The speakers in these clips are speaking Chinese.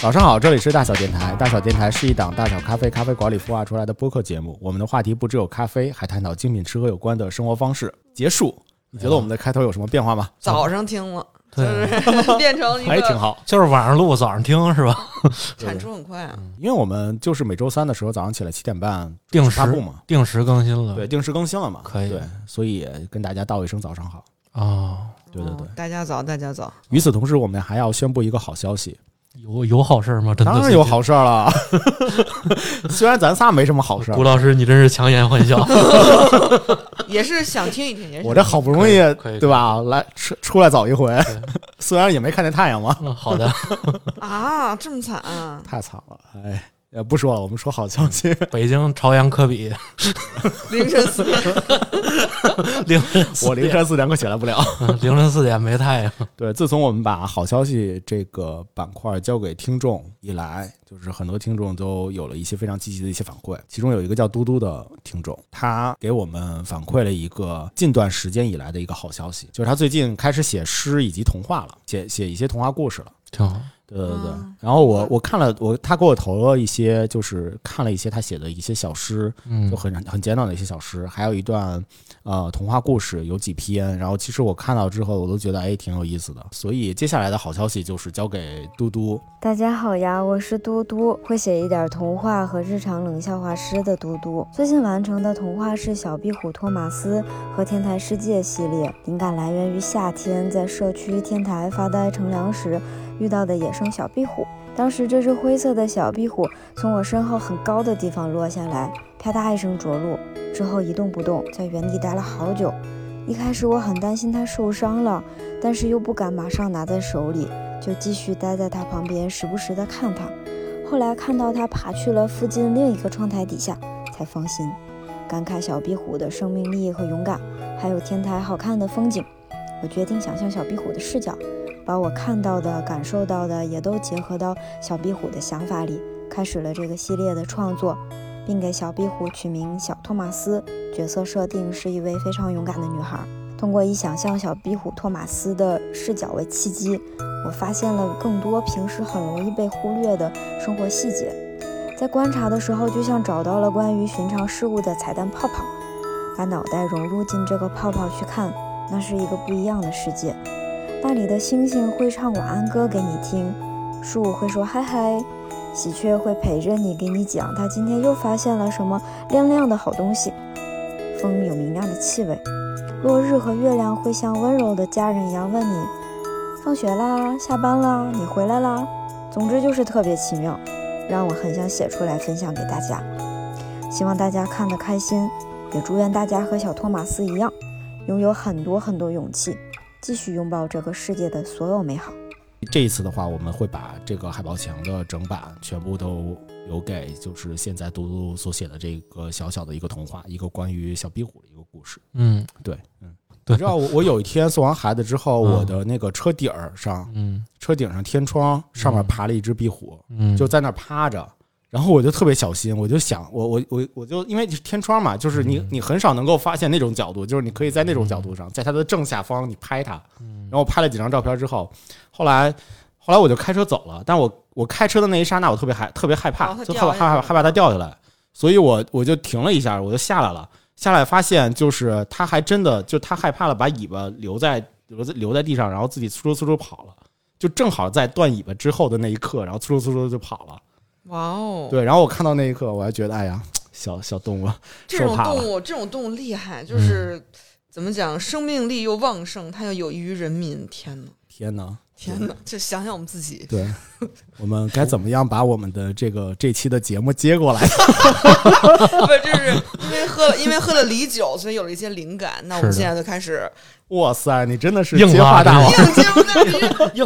早上好，这里是大小电台。大小电台是一档大小咖啡咖啡馆里孵化出来的播客节目。我们的话题不只有咖啡，还探讨精品吃喝有关的生活方式。结束，你觉得我们的开头有什么变化吗？早上听了，就对，是 变成一个还挺好，就是晚上录，早上听是吧？产出很快啊。因为我们就是每周三的时候早上起来七点半定时发布嘛，定时更新了。对，定时更新了嘛，可以对，所以跟大家道一声早上好。啊，对对对哦大家早，大家早。与此同时，我们还要宣布一个好消息，有有好事吗？真的当然有好事儿了。虽然咱仨没什么好事儿古，老师，你真是强颜欢笑。也是想听一听，也是我这好不容易对吧，来出出来走一回，虽然也没看见太阳嘛，嗯好的，啊，这么惨啊！太惨了，哎，也不说了，我们说好消息。北京朝阳科比 凌晨四点，凌晨我凌晨四点可起来不了。嗯凌晨四点没太阳。对，自从我们把好消息这个板块交给听众以来，就是很多听众都有了一些非常积极的一些反馈。其中有一个叫嘟嘟的听众，他给我们反馈了一个近段时间以来的一个好消息，就是他最近开始写诗以及童话了，写写一些童话故事了。挺好，对对对嗯，然后我我看了我他给我投了一些，就是看了一些他写的一些小诗，嗯就，很很简短的一些小诗，还有一段呃童话故事，有几篇。然后其实我看到之后，我都觉得哎挺有意思的。所以接下来的好消息就是交给嘟嘟，大家好呀，我是嘟嘟，会写一点童话和日常冷笑话诗的嘟嘟。最近完成的童话是《小壁虎托马斯》和《天台世界》系列，灵感来源于夏天在社区天台发呆乘凉时遇到的野生小壁虎。当时这只灰色的小壁虎从我身后很高的地方落下来，啪嗒一声着陆，之后一动不动，在原地待了好久。一开始我很担心它受伤了，但是又不敢马上拿在手里。就继续待在它旁边，时不时地看它。后来看到它爬去了附近另一个窗台底下，才放心，感慨小壁虎的生命力和勇敢，还有天台好看的风景。我决定想象小壁虎的视角，把我看到的、感受到的也都结合到小壁虎的想法里，开始了这个系列的创作，并给小壁虎取名小托马斯。角色设定是一位非常勇敢的女孩。通过以想象小壁虎托马斯的视角为契机，我发现了更多平时很容易被忽略的生活细节。在观察的时候，就像找到了关于寻常事物的彩蛋泡泡，把脑袋融入进这个泡泡去看，那是一个不一样的世界。那里的星星会唱晚安歌给你听，树会说嗨嗨，喜鹊会陪着你，给你讲它今天又发现了什么亮亮的好东西。风有明亮的气味，落日和月亮会像温柔的家人一样问你：放学啦，下班啦，你回来啦。总之就是特别奇妙，让我很想写出来分享给大家。希望大家看得开心，也祝愿大家和小托马斯一样，拥有很多很多勇气，继续拥抱这个世界的所有美好。这一次的话，我们会把这个海报墙的整版全部都留给，就是现在嘟嘟所写的这个小小的一个童话，一个关于小壁虎的一个故事。嗯，对，嗯，对你知道我我有一天送完孩子之后，嗯我的那个车顶儿上，嗯车顶上天窗上面爬了一只壁虎，嗯，就在那趴着。然后我就特别小心，我就想，我我我我就因为天窗嘛，就是你嗯你很少能够发现那种角度，就是你可以在那种角度上，在它的正下方你拍它。嗯然后我拍了几张照片之后，后来后来我就开车走了，但我我开车的那一刹那，我特别害特别害怕，就特别掉下来害怕害怕它掉下来，所以我我就停了一下，我就下来了。下来发现就是它还真的就它害怕了，把尾巴留在留在留在地上，然后自己嗖嗖嗖嗖跑了，就正好在断尾巴之后的那一刻，然后嗖嗖嗖嗖就跑了。哇哦，对，然后我看到那一刻，我还觉得哎呀，小小动物这种。动物，这种动物厉害，就是怎么讲，生命力又旺盛，它又有益于人民。天哪，天哪！天哪！就想想我们自己，对，我们该怎么样把我们的这个这期的节目接过来？不是，就是因为喝了，因为喝了梨酒，所以有了一些灵感。那我们现在就开始哇塞，你真的是硬接话大王！硬接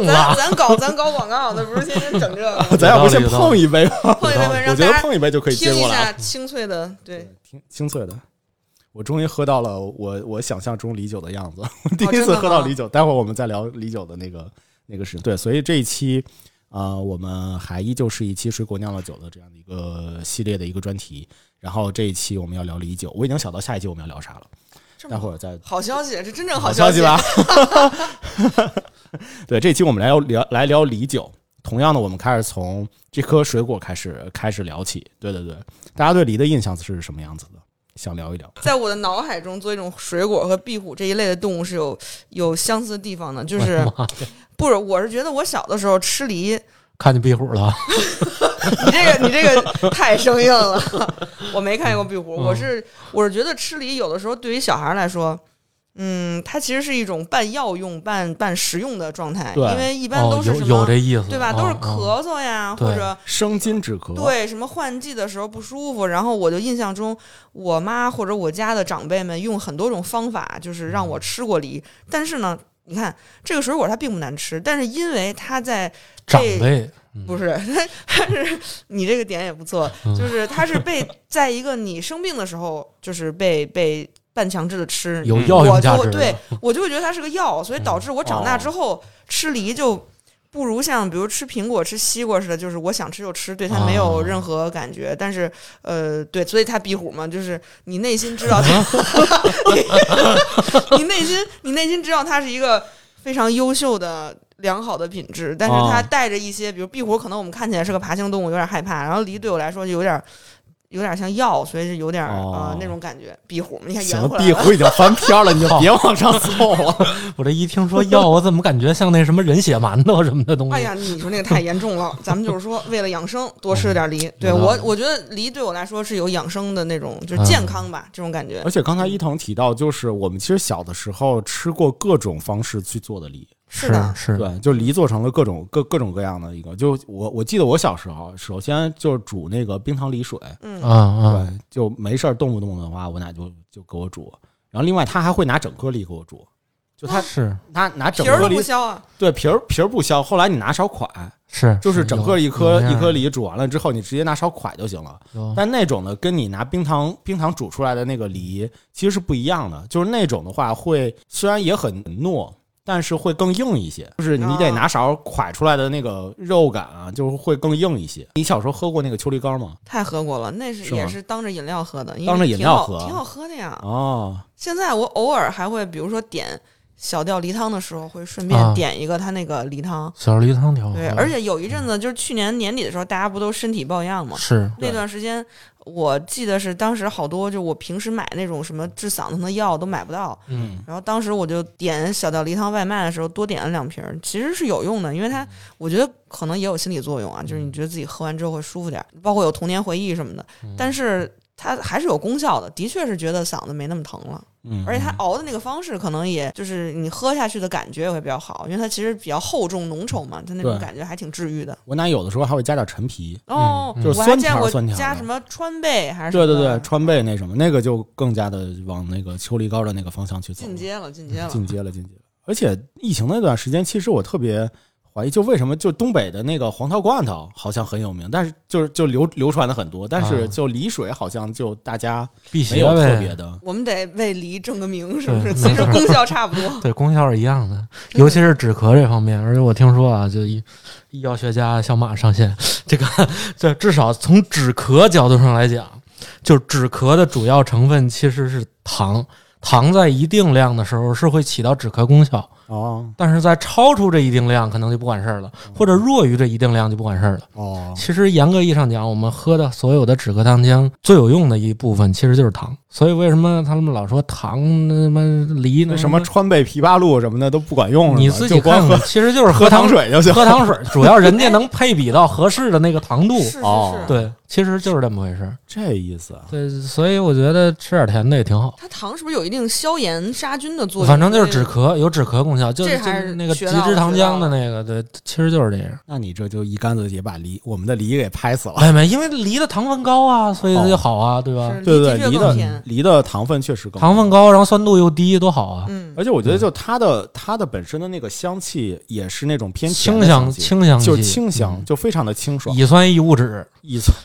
咱咱搞咱搞广告，那不是天天整这个，咱要不先碰一杯吧？碰一杯吧，我觉得让大家碰一杯就可以接听一过来清脆的，对，听清脆的。我终于喝到了我我想象中李酒的样子，我第一次喝到李酒。待会儿我们再聊李酒的那个那个事。对，所以这一期啊、呃我们还依旧是一期水果酿了酒的这样的一个系列的一个专题。然后这一期我们要聊李酒，我已经想到下一期我们要聊啥了，待会儿再好消息，这真正好消息吧。对，这期我们来聊聊来聊李酒。同样的，我们开始从这颗水果开始开始聊起。对对对，大家对梨的印象是什么样子的？想聊一聊。在我的脑海中，做一种水果和壁虎这一类的动物是有有相似的地方的，就是不是？我是觉得我小的时候吃梨，看见壁虎了，你这个你这个太生硬了，我没看见过壁虎。我是我是觉得吃梨有的时候对于小孩来说，嗯，它其实是一种半药用半半食用的状态，因为一般都是什么、有这意思，对吧？都是咳嗽呀，对或者生津止咳，，对什么换季的时候不舒服，然后我就印象中，我妈或者我家的长辈们用很多种方法，就是让我吃过梨。但是呢，你看这个水果它并不难吃，但是因为它在长辈嗯。不是，它是你这个点也不错，嗯。就是它是被 在一个你生病的时候，就是被被半强制的吃，有嗯药用价值，我就对我就会觉得它是个药，所以导致我长大之后、吃梨就不如像比如吃苹果、吃西瓜似的，就是我想吃就吃，对它没有啊任何感觉。但是呃，对，所以它壁虎嘛，就是你内心知道它，你内心你内心知道它是一个非常优秀的。良好的品质，但是它哦带着一些，比如壁虎，可能我们看起来是个爬行动物，有点害怕。然后梨对我来说就有点，有点像药，所以是有点呃哦那种感觉。壁虎，你看行了，圆回来。壁虎已经翻篇了，你就 别往上凑了。我这一听说药，我怎么感觉像那什么人血馒头什么的东西？哎呀，你说那个太严重了。咱们就是说，为了养生，多吃点梨。对嗯我，我觉得梨对我来说是有养生的那种，就是健康吧，这种感觉而。且刚才伊藤提到，就是我们其实小的时候吃过各种方式去做的梨，是的，是，对，就梨做成了各种各各种各样的一个。就我我记得我小时候，首先就是煮那个冰糖梨水，嗯啊啊，对，就没事儿动不动的话，我奶就就给我煮。然后另外他还会拿整颗梨给我煮，就他是他拿整皮儿都颗梨不削啊。对皮儿皮儿不削，后来你拿勺蒯，是，就是整个一颗一颗梨煮完了之后，你直接拿勺蒯就行了。但那种的，跟你拿冰糖冰糖煮出来的那个梨其实是不一样的。就是那种的话，会虽然也很糯，但是会更硬一些。就是你得拿勺蒯出来的那个肉感啊，就是会更硬一些。你小时候喝过那个秋梨膏吗？太喝过了，那是是也是当着饮料喝的，当着饮料喝挺好喝的呀。哦，现在我偶尔还会，比如说点小吊梨汤的时候，会顺啊。便点一个它那个梨汤。小梨汤挺好喝对，而且有一阵子就是去年年底的时候，大家不都身体抱恙吗？是。那段时间，我记得是当时好多，就我平时买那种什么治嗓子疼的药都买不到，嗯。然后当时我就点小吊梨汤外卖的时候多点了两瓶儿，其实是有用的，因为它我觉得可能也有心理作用啊，就是你觉得自己喝完之后会舒服点儿，包括有童年回忆什么的，但是它还是有功效的，的确是觉得嗓子没那么疼了，嗯，而且它熬的那个方式可能也就是你喝下去的感觉也会比较好，因为它其实比较厚重浓稠嘛，它那种感觉还挺治愈的。我奶有的时候还会加点陈皮。哦，嗯就是酸我还见过条酸甜加什么川贝还是对对对，川贝那什么，那个就更加的往那个秋梨膏的那个方向去走，进阶了，进阶了。进阶了，进阶了。而且疫情那段时间，其实我特别怀疑，就为什么就东北的那个黄桃罐头好像很有名，但是就是就流流传的很多，但是啊就梨水好像就大家没有特别的。我们得为梨正个名，是不是？对其实功效差不多。对，功效是一样的，尤其是止咳这方面。而且我听说啊，就医医药学家小马上线，这个这至少从止咳角度上来讲，就止咳的主要成分其实是糖，糖在一定量的时候是会起到止咳功效，哦但是在超出这一定量可能就不管事儿了，或者弱于这一定量就不管事儿了。哦，其实严格意义上讲，我们喝的所有的止咳糖浆最有用的一部分其实就是糖。所以为什么他们老说糖那么梨那那什么川贝枇杷露什么的都不管用，你自己光喝看看，其实就是喝糖糖水就行。喝糖水，主要人家能配比到合适的那个糖度。哦，对，其实就是这么回事。这意思啊，对，所以我觉得吃点甜的也挺好。它糖是不是有一定消炎杀菌的作用？反正就是止咳，有止咳功效，就就是那个极致糖浆的那个，对，其实就是这样。那你这就一竿子也把梨我们的梨给拍死了。没没，因为梨的糖分高啊，所以它就好啊，对吧？对对对，梨的。梨的糖分确实高糖分高，然后酸度又低，多好啊！嗯，而且我觉得就它的它的本身的那个香气也是那种偏清香清香，就是清香，嗯就非常的清爽。乙酸异物质乙酸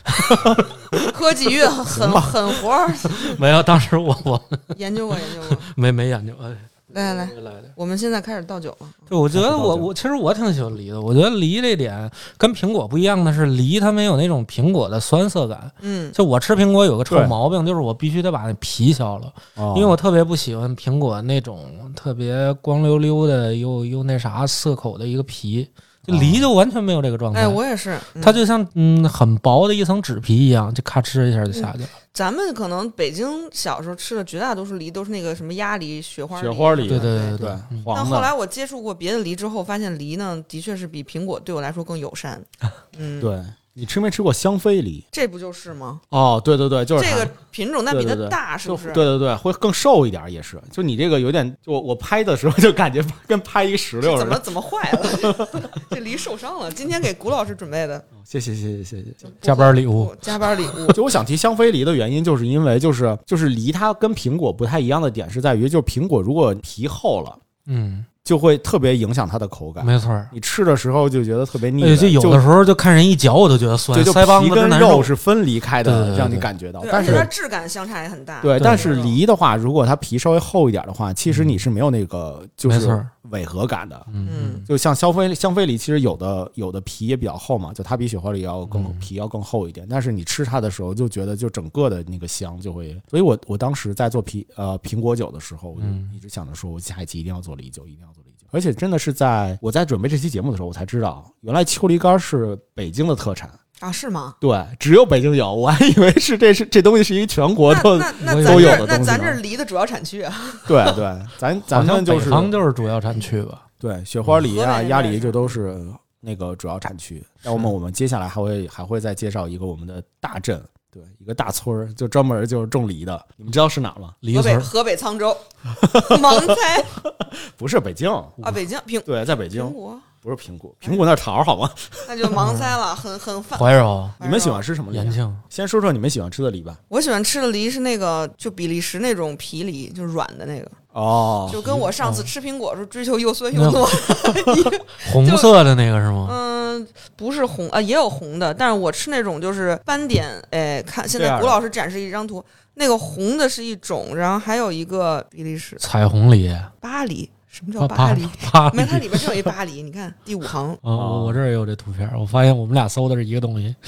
科技月 狠狠活儿没有，当时我我研究过研究过。没没研究。哎，来来来。我们现在开始倒酒了。对，我觉得我我其实我挺喜欢梨的。我觉得梨这点跟苹果不一样的是，梨它没有那种苹果的酸涩感。嗯，就我吃苹果有个臭毛病，就是我必须得把那皮削了，哦因为我特别不喜欢苹果那种特别光溜溜的又又那啥涩口的一个皮。这梨就完全没有这个状态。哎，我也是，嗯它就像嗯很薄的一层纸皮一样，就咔哧一下就下去了。咱们可能北京小时候吃的绝大多数梨都是那个什么鸭梨、雪花雪花梨对对对对对嗯，但后来我接触过别的梨之后，发现梨呢的确是比苹果对我来说更友善。嗯，对你吃没吃过香妃梨？这不就是吗？哦，对对对，就是这个品种但比它大，是不是？对对对，会更瘦一点，也是。就你这个有点，就我我拍的时候 就感觉跟拍一石榴似的。怎么怎么坏了？这梨受伤了。今天给谷老师准备的谢谢谢谢谢谢。加班礼物，加班礼物。就我想提香妃梨的原因，就是因为就是就是梨它跟苹果不太一样的点是在于，就是苹果如果皮厚了，嗯，就会特别影响它的口感。没错儿。你吃的时候就觉得特别腻就有的时候就看人一嚼，我都觉得酸，就就腮帮皮跟。肉是分离开的，对对对让你感觉到。但是它质感相差也很大。对，但是梨的话，如果它皮稍微厚一点的话，其实你是没有那个就是没错儿违和感的。嗯嗯，就像香妃香妃梨，其实有的有的皮也比较厚嘛，就它比雪花梨要更、嗯皮要更厚一点。但是你吃它的时候，就觉得就整个的那个香就会。所以我我当时在做皮呃苹果酒的时候，我就嗯一直想着说，我下一期一定要做梨酒，一定要做梨酒。而且真的是在我在准备这期节目的时候，我才知道原来秋梨干是北京的特产。啊，是吗？对，只有北京有，我还以为是这是这东西是一全国那都那那都咱这有的东西儿那咱这梨的主要产区啊，对对，咱咱们就是北方就是主要产区吧。对，雪花梨啊、鸭梨就都是那个主要产区。那我们我们接下来还会还会再介绍一个我们的大镇，对，一个大村儿，就专门就是种梨的。你们知道是哪儿吗？梨村河北河北沧州，盲猜 不是北京，啊，北京苹对，在北京不是苹果，苹果那桃儿好吗？那就盲猜了，很很烦。怀柔、你们喜欢吃什么梨啊？延庆，先说说你们喜欢吃的梨吧。我喜欢吃的梨是那个就比利时那种皮梨，就是软的那个，哦，就跟我上次吃苹果时候追求又酸又糯。红色的那个是吗？嗯，不是红啊，也有红的，但是我吃那种就是斑点。哎，看现在谷老师展示一张图，那个红的是一种，然后还有一个比利时彩虹梨，巴黎。什么叫巴巴黎？没，它。里边就有一巴黎。你看第五行啊，我我这儿也有这图片，我发现我们俩搜的是一个东西。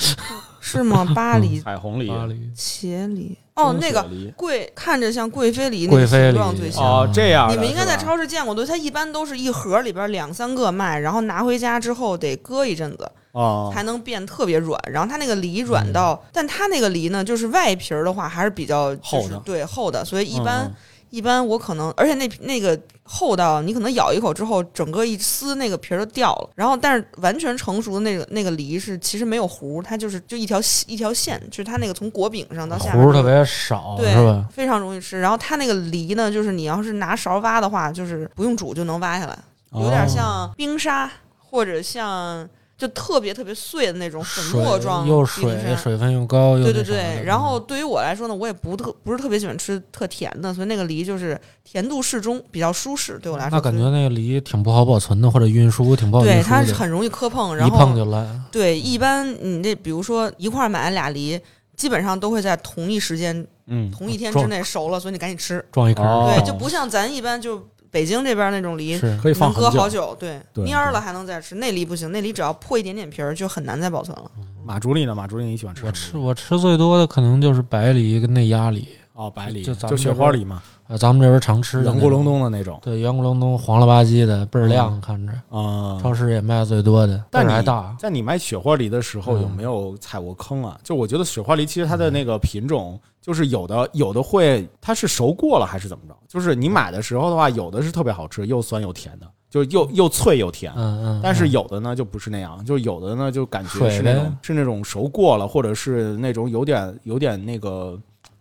是吗？巴黎彩虹梨，巴黎茄梨哦，那个贵看着像贵妃梨那个贵妃状最像。哦，这样你们应该在超市见过，对，它一般都是一盒里边两三个卖，然后拿回家之后得搁一阵子，哦，才能变特别软。然后它那个梨软到，但它那个梨呢，就是外皮儿的话还是比较就是厚的对厚的，所以一般、嗯一般我可能，而且那那个厚到你可能咬一口之后，整个一撕那个皮儿都掉了。然后但是完全成熟的那个那个梨是其实没有核，它就是就一条细一条线，就是它那个从果柄上到下面核特别少，对？非常容易吃。然后它那个梨呢，就是你要是拿勺挖的话，就是不用煮就能挖下来，有点哦像冰沙，或者像就特别特别碎的那种粉末状水又水，水分又高，又对对对，然后对于我来说呢，我也不特不是特别喜欢吃特甜的，所以那个梨就是甜度适中，比较舒适。对我来说，那感觉那个梨挺不好保存的，或者运输挺不好运对输的，它是很容易磕碰，然一碰后就烂。对一般你这比如说一块儿买俩梨，基本上都会在同一时间、嗯，同一天之内熟了，所以你赶紧吃。撞一坑儿，哦对，就不像咱一般就北京这边那种梨。可以放能搁好久，对，蔫儿了还能再吃。那梨不行，那梨只要破一点点皮儿，就很难再保存了。马竹梨呢？马竹梨你喜欢吃？我吃我吃最多的可能就是白梨跟那鸭梨，哦，白梨就雪花梨嘛，呃，咱们这边常吃的圆咕隆，咚的那种对，圆咕隆咚、黄了吧唧的，倍儿亮，看着。啊。超市也卖最多的，但还大。在你买雪花梨的时候，嗯有没有踩过坑啊？就我觉得雪花梨其实它的那个品种，就是有的有的会它是熟过了还是怎么着？就是你买的时候的话，有的是特别好吃，又酸又甜的，就又又脆又甜。嗯嗯，但是嗯有的呢就不是那样，就有的呢就感觉是那种是那种熟过了，或者是那种有点有点那个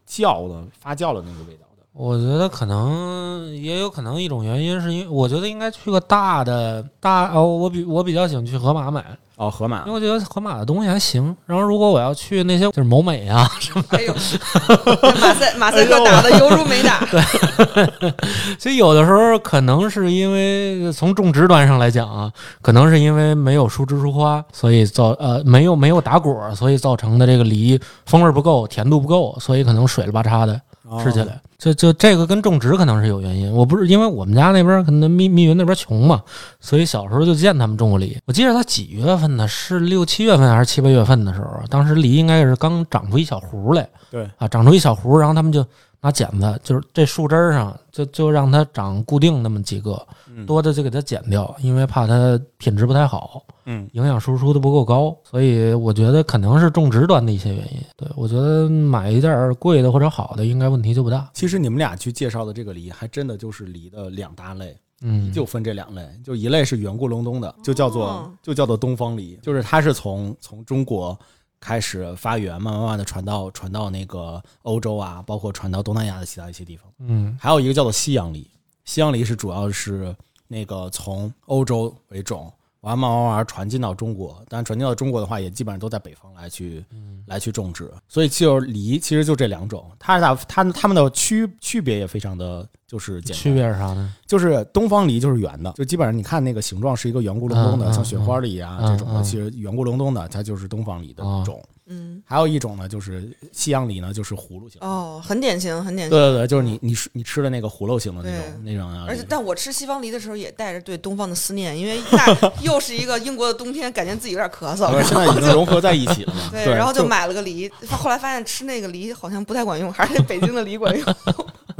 酵的发酵的那个味道的。我觉得可能也有可能一种原因是因为我觉得应该去个大的大哦，我比我比较喜欢去盒马买，哦，河马因为我觉得盒马的东西还行。然后如果我要去那些就是某美啊什么，哎呦，这马赛马赛克打的犹如没打。对所以有的时候可能是因为从种植端上来讲啊，可能是因为没有疏枝疏花，所以造呃没有没有打果，所以造成的这个梨风味不够，甜度不够，所以可能水了吧叉的吃起哦来。就就这个跟种植可能是有原因，我不是因为我们家那边可能密密云那边穷嘛，所以小时候就见他们种过梨。我记得他几月份呢？是六七月份还是七八月份的时候？当时梨应该是刚长出一小核来，对啊，长出一小核，然后他们就拿剪子，就是这树枝儿上就就让它长固定那么几个，嗯多的就给它剪掉，因为怕它品质不太好，嗯，营养输出的不够高，所以我觉得可能是种植端的一些原因。对我觉得买一点儿贵的或者好的，应该问题就不大。其实你们俩去介绍的这个梨，还真的就是梨的两大类，嗯，就分这两类，就一类是圆咕隆咚的，就叫做哦就叫做东方梨，就是它是从从中国开始发源，慢慢慢慢的传到传到那个欧洲啊，包括传到东南亚的其他一些地方。嗯还有一个叫做西洋梨，西洋梨是主要是那个从欧洲为种，完慢慢慢慢传进到中国，但传进到中国的话，也基本上都在北方来去来去种植，所以就是梨其实就这两种，它俩它它们的区区别也非常的就是简单区别是啥呢？就是东方梨就是圆的，就基本上你看那个形状是一个圆咕隆咚的，像雪花梨啊嗯这种的，嗯其实圆咕隆咚的，它就是东方梨的哦种。嗯，还有一种呢，就是西洋梨呢，就是葫芦型。哦，很典型，很典型。对对对，就是你你吃你吃的那个葫芦型的那种那种啊。而且，但我吃西方梨的时候也带着对东方的思念，因为那又是一个英国的冬天，感觉自己有点咳嗽，现在已经融合在一起了嘛？对，然后就买了个梨，后来发现吃那个梨好像不太管用，还是那北京的梨管用。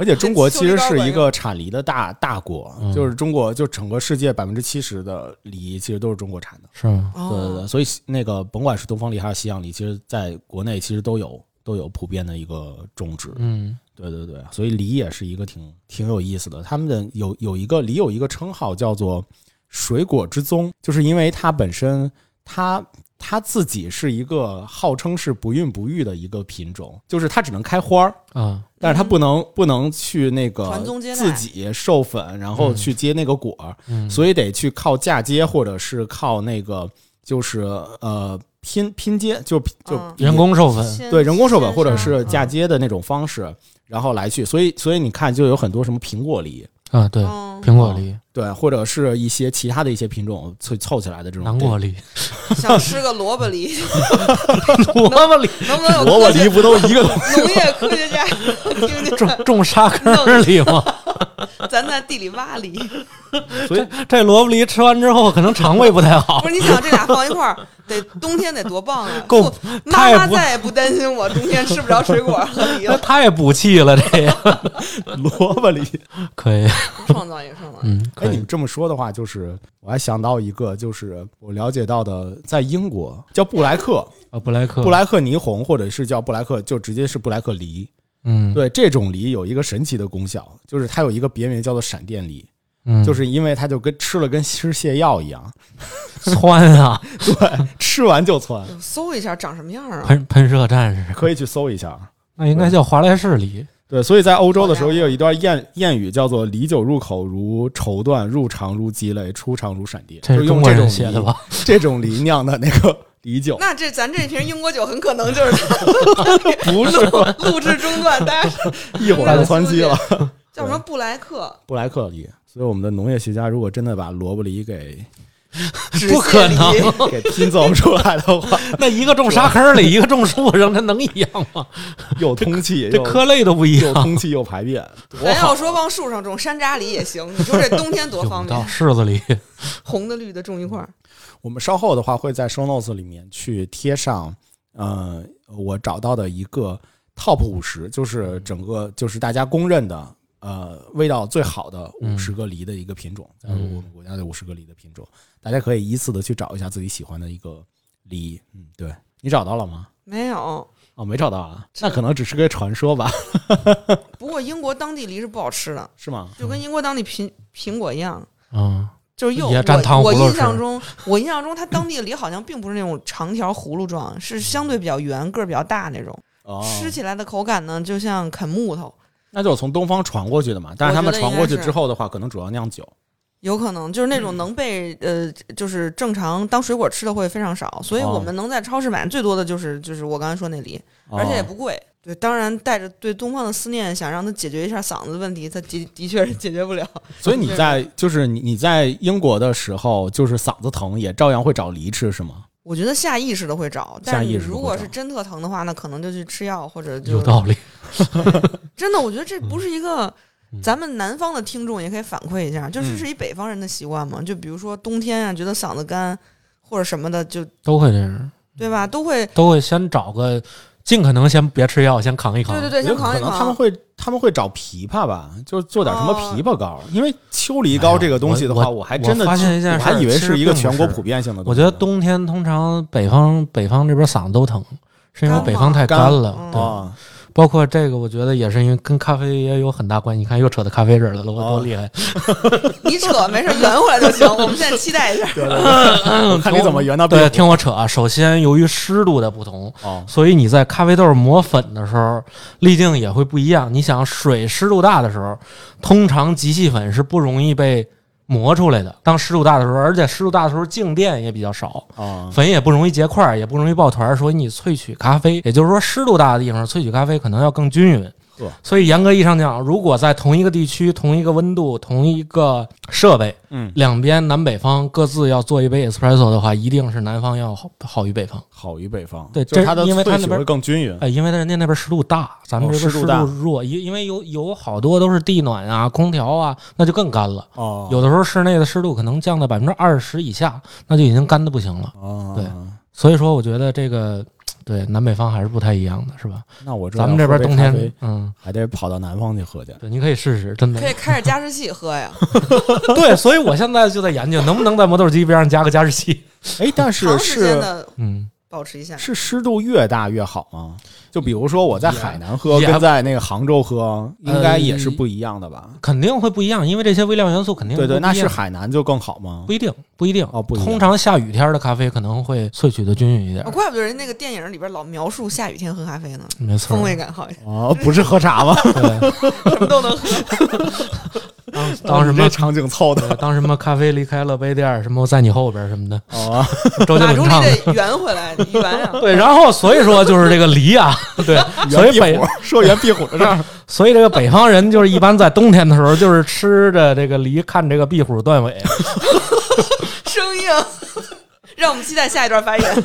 而且中国其实是一个产梨的大大国，嗯就是中国就整个世界百分之七十的梨其实都是中国产的。是吗？对对对，哦，所以那个甭管是东方梨还是西洋梨，其实在国内其实都有都有普遍的一个种植。嗯对对对，所以梨也是一个挺挺有意思的。他们的有有一个梨有一个称号叫做“水果之宗”，就是因为它本身它它自己是一个号称是不孕不育的一个品种，就是它只能开花儿，啊。但是它不能不能去那个传宗接代。自己授粉，然后去结那个果儿，嗯，所以得去靠嫁接或者是靠那个就是呃拼拼接，就就嗯。人工授粉，先对人工授粉或者是嫁接的那种方式，然后来去，所以所以你看就有很多什么苹果梨，啊，对，嗯。苹果梨、对，或者是一些其他的一些品种凑凑起来的这种南瓜梨、想吃个萝卜梨，萝卜梨，能不能有萝卜梨不都一个东西？农业科学家听听种种沙坑里吗？咱在地里挖梨，所以这萝卜梨吃完之后，可能肠胃不太好不。是你想这俩放一块儿，得冬天得多棒啊！够父妈妈再也不担心我冬天吃不着水果和梨 那了，太补气了，这个萝卜梨。可以，创造一个创造。嗯，哎，可以你们，这么说的话，就是我还想到一个，就是我了解到的，在英国叫布莱克，啊，布莱克，布莱克霓虹，或者是叫布莱克，就直接是布莱克梨。嗯，对，这种梨有一个神奇的功效，就是它有一个别名叫做闪电梨，嗯，就是因为它就跟吃了跟吃泻药一样，窜啊，对，吃完就窜。搜一下长什么样啊？喷喷射战士，可以去搜一下。那应该叫华莱士梨。对，所以在欧洲的时候也有一段谚谚语叫做“梨酒入口如绸缎，入肠如鸡肋，出肠如闪电”，这就是用中国人这种的吧？这种梨酿的那个梨酒，那这咱这瓶英国酒很可能就是 不是录制中断，大家 一会儿就窜稀了。叫什么布莱克？布莱克梨，所以我们的农业学家如果真的把萝卜梨给不可能给拼凑出来的话，那一个种沙坑里，一个种树上，它能一样吗？又通气，这科类都不一样。又通气又排便，咱要说往树上种山楂梨也行，你说这冬天多方便，柿子梨，红的绿的种一块儿。我们稍后的话会在 show notes 里面去贴上，呃，我找到的一个 top 五十，就是整个就是大家公认的，呃，味道最好的五十个梨的一个品种，在我们国家的五十个梨的品种，大家可以依次的去找一下自己喜欢的一个梨。嗯，对。你找到了吗？没有，哦，没找到啊，那可能只是个传说吧，不过英国当地梨是不好吃的，是吗？就跟英国当地苹苹果一样。嗯，就是又也蘸我我糖葫芦吃印象中，我印象中它当地的梨好像并不是那种长条葫芦状，是相对比较圆、个儿比较大那种。哦，吃起来的口感呢，就像啃木头，那就是从东方传过去的嘛，但是他们传过去之后的话，可能主要酿酒。有可能就是那嗯种能被呃，就是正常当水果吃的会非常少，所以哦我们能在超市买最多的就是就是我刚才说那梨，而且也哦不贵。对，当然带着对东方的思念，想让他解决一下嗓子的问题，他的的确是解决不了。所以你在就是你你在英国的时候，就是嗓子疼也照样会找梨吃是吗？我觉得下意识的会找，但是识地会找如果是真特疼的话，那可能就去吃药或者就有道理。真的，我觉得这不是一个嗯咱们南方的听众也可以反馈一下，就是嗯是一北方人的习惯嘛。就比如说冬天啊，觉得嗓子干或者什么的，就都会这样，对吧？都会都会先找个尽可能先别吃药，先扛一扛。对对对，先扛一可能他们。会他们会找枇杷吧，就做点什么哦枇杷膏，因为秋梨膏这个东西的话，我还真的发现一件我事儿还以为是一个全国普遍性的东西。我觉得冬天通常北方北方这边嗓子都疼，是因为北方太干干了。嗯对，啊，包括这个，我觉得也是因为跟咖啡也有很大关系。你看，又扯到咖啡这儿来了，我哦多厉害！你扯没事，圆回来就行。我们现在期待一下。对对对 看你怎么圆到对，听我扯啊。首先，由于湿度的不同，哦所以你在咖啡豆磨粉的时候，粒径也会不一样。你想，水湿度大的时候，通常极细粉是不容易被磨出来的。当湿度大的时候，而且湿度大的时候静电也比较少，啊粉也不容易结块，也不容易抱团，所以你萃取咖啡，也就是说湿度大的地方萃取咖啡可能要更均匀呵。所以严格意义上讲，如果在同一个地区、同一个温度、同一个设备，嗯，两边南北方各自要做一杯 espresso 的话，一定是南方要好好于北方。好于北方，对这因为它那边会更均匀。哎，因为人家那边湿度大，咱们哦这边湿湿度弱，因因为有有好多都是地暖啊、空调啊，那就更干了。哦，有的时候室内的湿度可能降到百分之二十以下，那就已经干的不行了。哦，对所以说，我觉得这个对南北方还是不太一样的，是吧？那我知道咱们这边冬天，嗯，还得跑到南方去喝去。对，你可以试试，真的可。以开着加湿器喝呀 对，所以我现在就在研究，能不能在磨豆机边上加个加湿器。哎，但是是嗯，保持一下。是湿度越大越好吗？就比如说我在海南喝，也跟在那个杭州喝，应该也是呃不一样的吧？肯定会不一样，因为这些微量元素肯定对对，那是海南就更好吗不？一定，不一定哦不通常下雨天的咖啡可能会萃取的均匀一点啊，怪不得人那个电影里边老描述下雨天喝咖啡呢，没错风。味感好一点，哦，不是喝茶吗？对，什么都能喝。当当什么场景凑的当什么咖啡离开了杯垫，什么在你后边什么的，哦，周杰伦唱的。圆回来，你圆呀。对，然后所以说就是这个梨啊，对，所以北说圆壁虎的事儿，所以这个北方人就是一般在冬天的时候，就是吃着这个梨，看这个壁虎断尾。生硬。让我们期待下一段发言。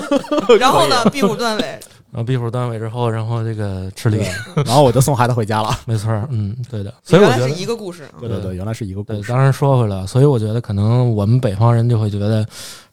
然后呢，壁虎断尾，然后壁虎断尾之后，然后这个吃梨，然后我就送孩子回家了。没错儿，嗯，对的。所以我原来是觉得，一个故事。对对对，原来是一个，故事。当然说回来，所以我觉得可能我们北方人就会觉得，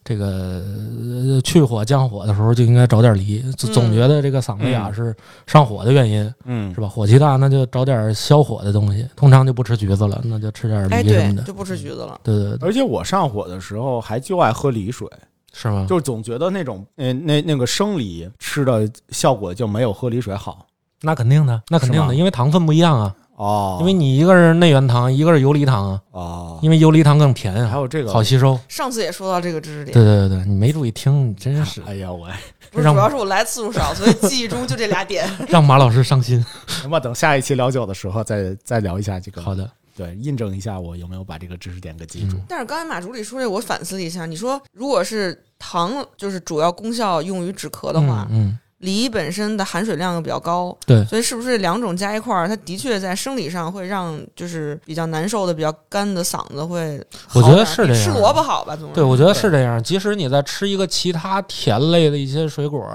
这个呃去火降火的时候就应该找点梨，总总嗯觉得这个嗓子哑嗯是上火的原因，嗯是，吧？火气大，那就找点消火的东西，通常就不吃橘子了，那就吃点梨什么的，。就不吃橘子了。对对对，而且我上火的时候还就爱喝梨水，是吗？就是总觉得那种那那那个生理吃的效果就没有喝梨水好。那肯定的，那肯定的，因为糖分不一样啊。哦，因为你一个是内源糖，一个是游离糖啊，哦，因为游离糖更甜啊，还有这个好吸收。上次也说到这个知识点，对对对，你没注意听，你真是哎呀我，不是主要是我来次数少，所以记忆中就这俩点。让马老师伤心。那么等下一期聊酒的时候再再聊一下这个。好，的，对，印证一下我有没有把这个知识点给记住。嗯但是刚才马助理说这，我反思了一下，你说如果是糖就是主要功效用于止咳的话，嗯，梨本身的含水量又比较高，对所以是不是两种加一块儿，它的确在生理上会让就是比较难受的、比较干的嗓子会我觉得是这样吃萝卜好吧？总对，我觉得是这样。即使你在吃一个其他甜类的一些水果，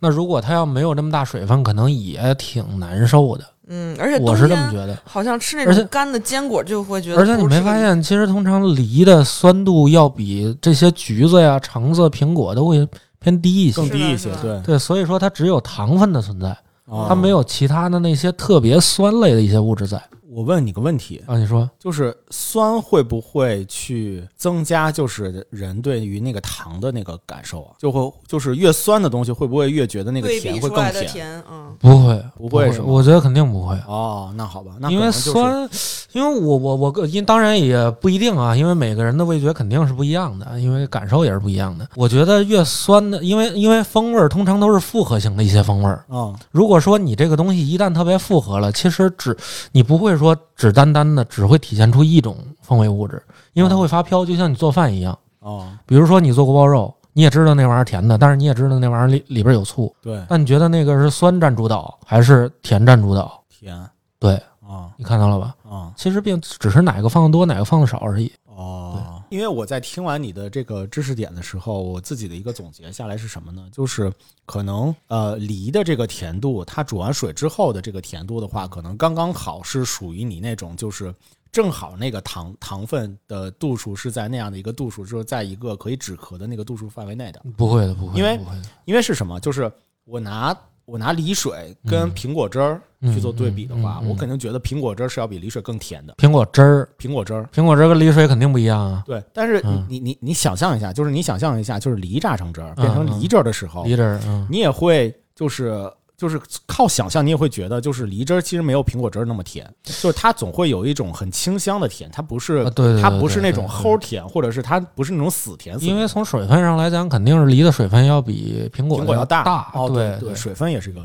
那如果它要没有这么大水分，可能也挺难受的。嗯，而且我是这么觉得。好像吃那种干的坚果就会觉得，而且你没发？现，其实通常梨的酸度要比这些橘子呀、橙子、苹果都会偏低一些更。低一，些对，对，所以说它只有糖分的存在，哦它没。有其他的那些特别酸类的一些物质在。我问你个问题，啊，你说就是酸会不会去增加，就是人对于那个糖的那个感受啊？就会就是越酸的东西，会不会越觉得那个甜会更甜？甜，嗯，不会？不会是吗我觉得肯定不会。哦，那好吧，那因为酸，因为我我我个因当然也不一定啊，因为每个人的味觉肯定是不一样的，因为感受也是不一样的。我觉得越酸的，因为因为风味儿通常都是复合型的一些风味儿。啊如果说你这个东西一旦特别复合了，其实只你不会说只单单的只会体现出一种风味物质，因为它会发飘，就像你做饭一样。哦，比如说你做锅包肉，你也知道那玩意儿甜的，但是你也知道那玩意儿里里边有醋，对，那你觉得那个是酸占主导还是甜占主导？甜对啊你看到了吧？啊其实并只是哪个放的多，哪个放的少而已。哦，因为我在听完你的这个知识点的时候，我自己的一个总结下来是什么呢？就是可能呃梨的这个甜度，它煮完水之后的这个甜度的话，可能刚刚好是属于你那种就是。正好那个糖糖分的度数是在那样的一个度数，就是在一个可以止咳的那个度数范围内的。不会的，不会的，因为。因为是什么？就是我拿我拿梨水跟嗯苹果汁儿嗯去做对比的话，嗯嗯嗯我肯定觉得苹果汁儿是要比梨水更甜的。苹果汁儿，苹果汁儿，苹果汁儿跟梨水肯定不一样啊。对，但是嗯你你你想象一下，就是你想象一下，就是梨榨成汁儿嗯变成梨汁儿的时候，梨汁儿，嗯，你也会就是就是靠想象，你也会觉得就是梨汁儿其实没有苹果汁儿那么甜，就是它总会有一种很清香的甜，它不是啊对对对它不是那种齁甜，或者是它不是那种死甜。因为从水分上来讲，肯定是梨的水分要比苹果苹果要大。大哦，对对，水分也是个。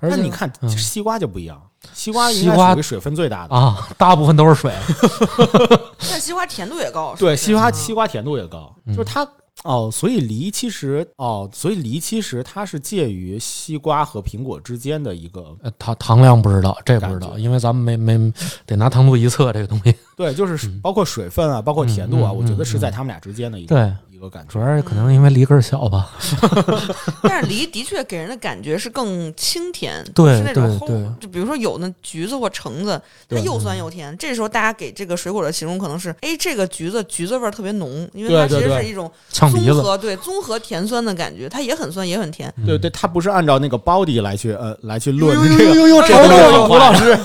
而且那你看嗯西瓜就不一样，西瓜应西瓜该属于水分最大的。啊，大部分都是水。但西瓜甜度也高。对，西瓜嗯西瓜甜度也高，嗯就是它哦，所以梨其实哦，所以梨其实它是介于西瓜和苹果之间的一个，呃糖糖量不知道，这不知道，因为咱们没没得拿糖度一测这个东西。对，就是嗯。包括水分啊，包括甜度啊，嗯嗯我觉得是在嗯。他们俩之间的一个对，一个感主。要是可能是因为梨根儿小吧。但是梨的确给人的感觉是更清甜，对是那种齁对对就比如说有那橘子或橙子，它又酸又甜。这时候大家给这个水果的形容可能是，哎，这个橘子橘子味儿特别浓，因为它其实是一种综合对综合甜酸的感觉，它也很酸也很甜。嗯对对，它不是按照那个 body 来去呃来去论这个呦呦这个这个胡老师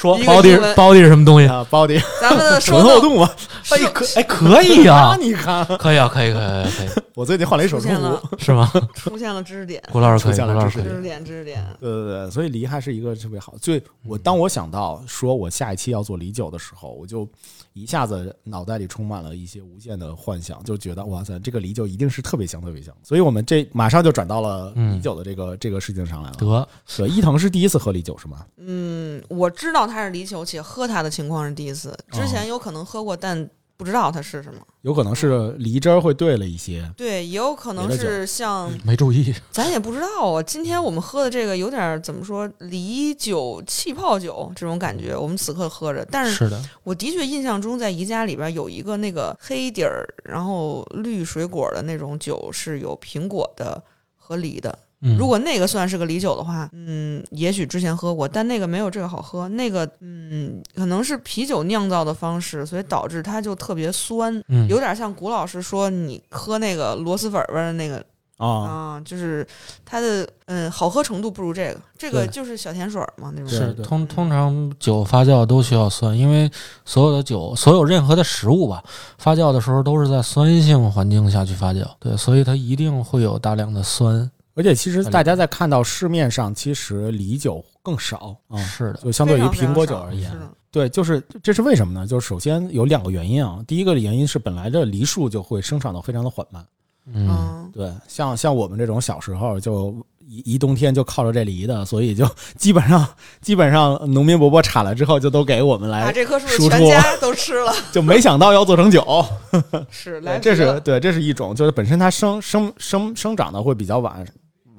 说包地英文包地是什么东西？啊 body 咱们的 醇说到厚度嘛。哎可哎可以呀啊，，你看，可以啊，可以可以可以，我最近换了一手中出现了壶。是吗？出现了知识点，郭老师，出现了知识胡老师可以知识。点，知识点。对对对，所以梨还是一个特别好。所以我当我想到说我下一期要做梨酒的时候，我就一下子脑袋里充满了一些无限的幻想，就觉得哇塞，这个梨酒一定是特别香特别香。所以我们这马上就转到了嗯梨酒的这个、这个事情上来了。得，对，伊藤是第一次喝梨酒是吗？嗯，我知道它是梨酒，且喝它的情况是第一次，之前有可能喝过，但不知道它是什么。有可能是梨汁儿会兑了一些。对，也有可能是像没注意。咱也不知道啊。今天我们喝的这个有点儿怎么说，梨酒气泡酒这种感觉，我们此刻喝着。但是是的，我的确印象中，在宜家里边有一个那个黑底儿，然后绿水果的那种酒，是有苹果的和梨的。嗯，如果那个算是个梨酒的话，嗯，也许之前喝过，但那个没有这个好喝。那个，嗯，可能是啤酒酿造的方式，所以导致它就特别酸，嗯有点像古老师说你喝那个螺蛳粉味儿的那个啊，啊，就是它的嗯好喝程度不如这个，这个就是小甜水儿嘛那种。是通通常酒发酵都需要酸，因为所有的酒，所有任何的食物吧，发酵的时候都是在酸性环境下去发酵，对，所以它一定会有大量的酸。而且其实大家在看到市面上，其实梨酒更少啊，是的，就相对于苹果酒而言对，就是这是为什么呢？就是首先有两个原因啊。第一个原因是本来这梨树就会生长的非常的缓慢，嗯，嗯，对，像像我们这种小时候就一一冬天就靠着这梨的，所以就 基本上基本上农民伯伯产了之后就都给我们来把来，这棵树全家都吃了，就没想到要做成酒。是来对，这是对，这是一种，就是本身它生生生生长的会比较晚。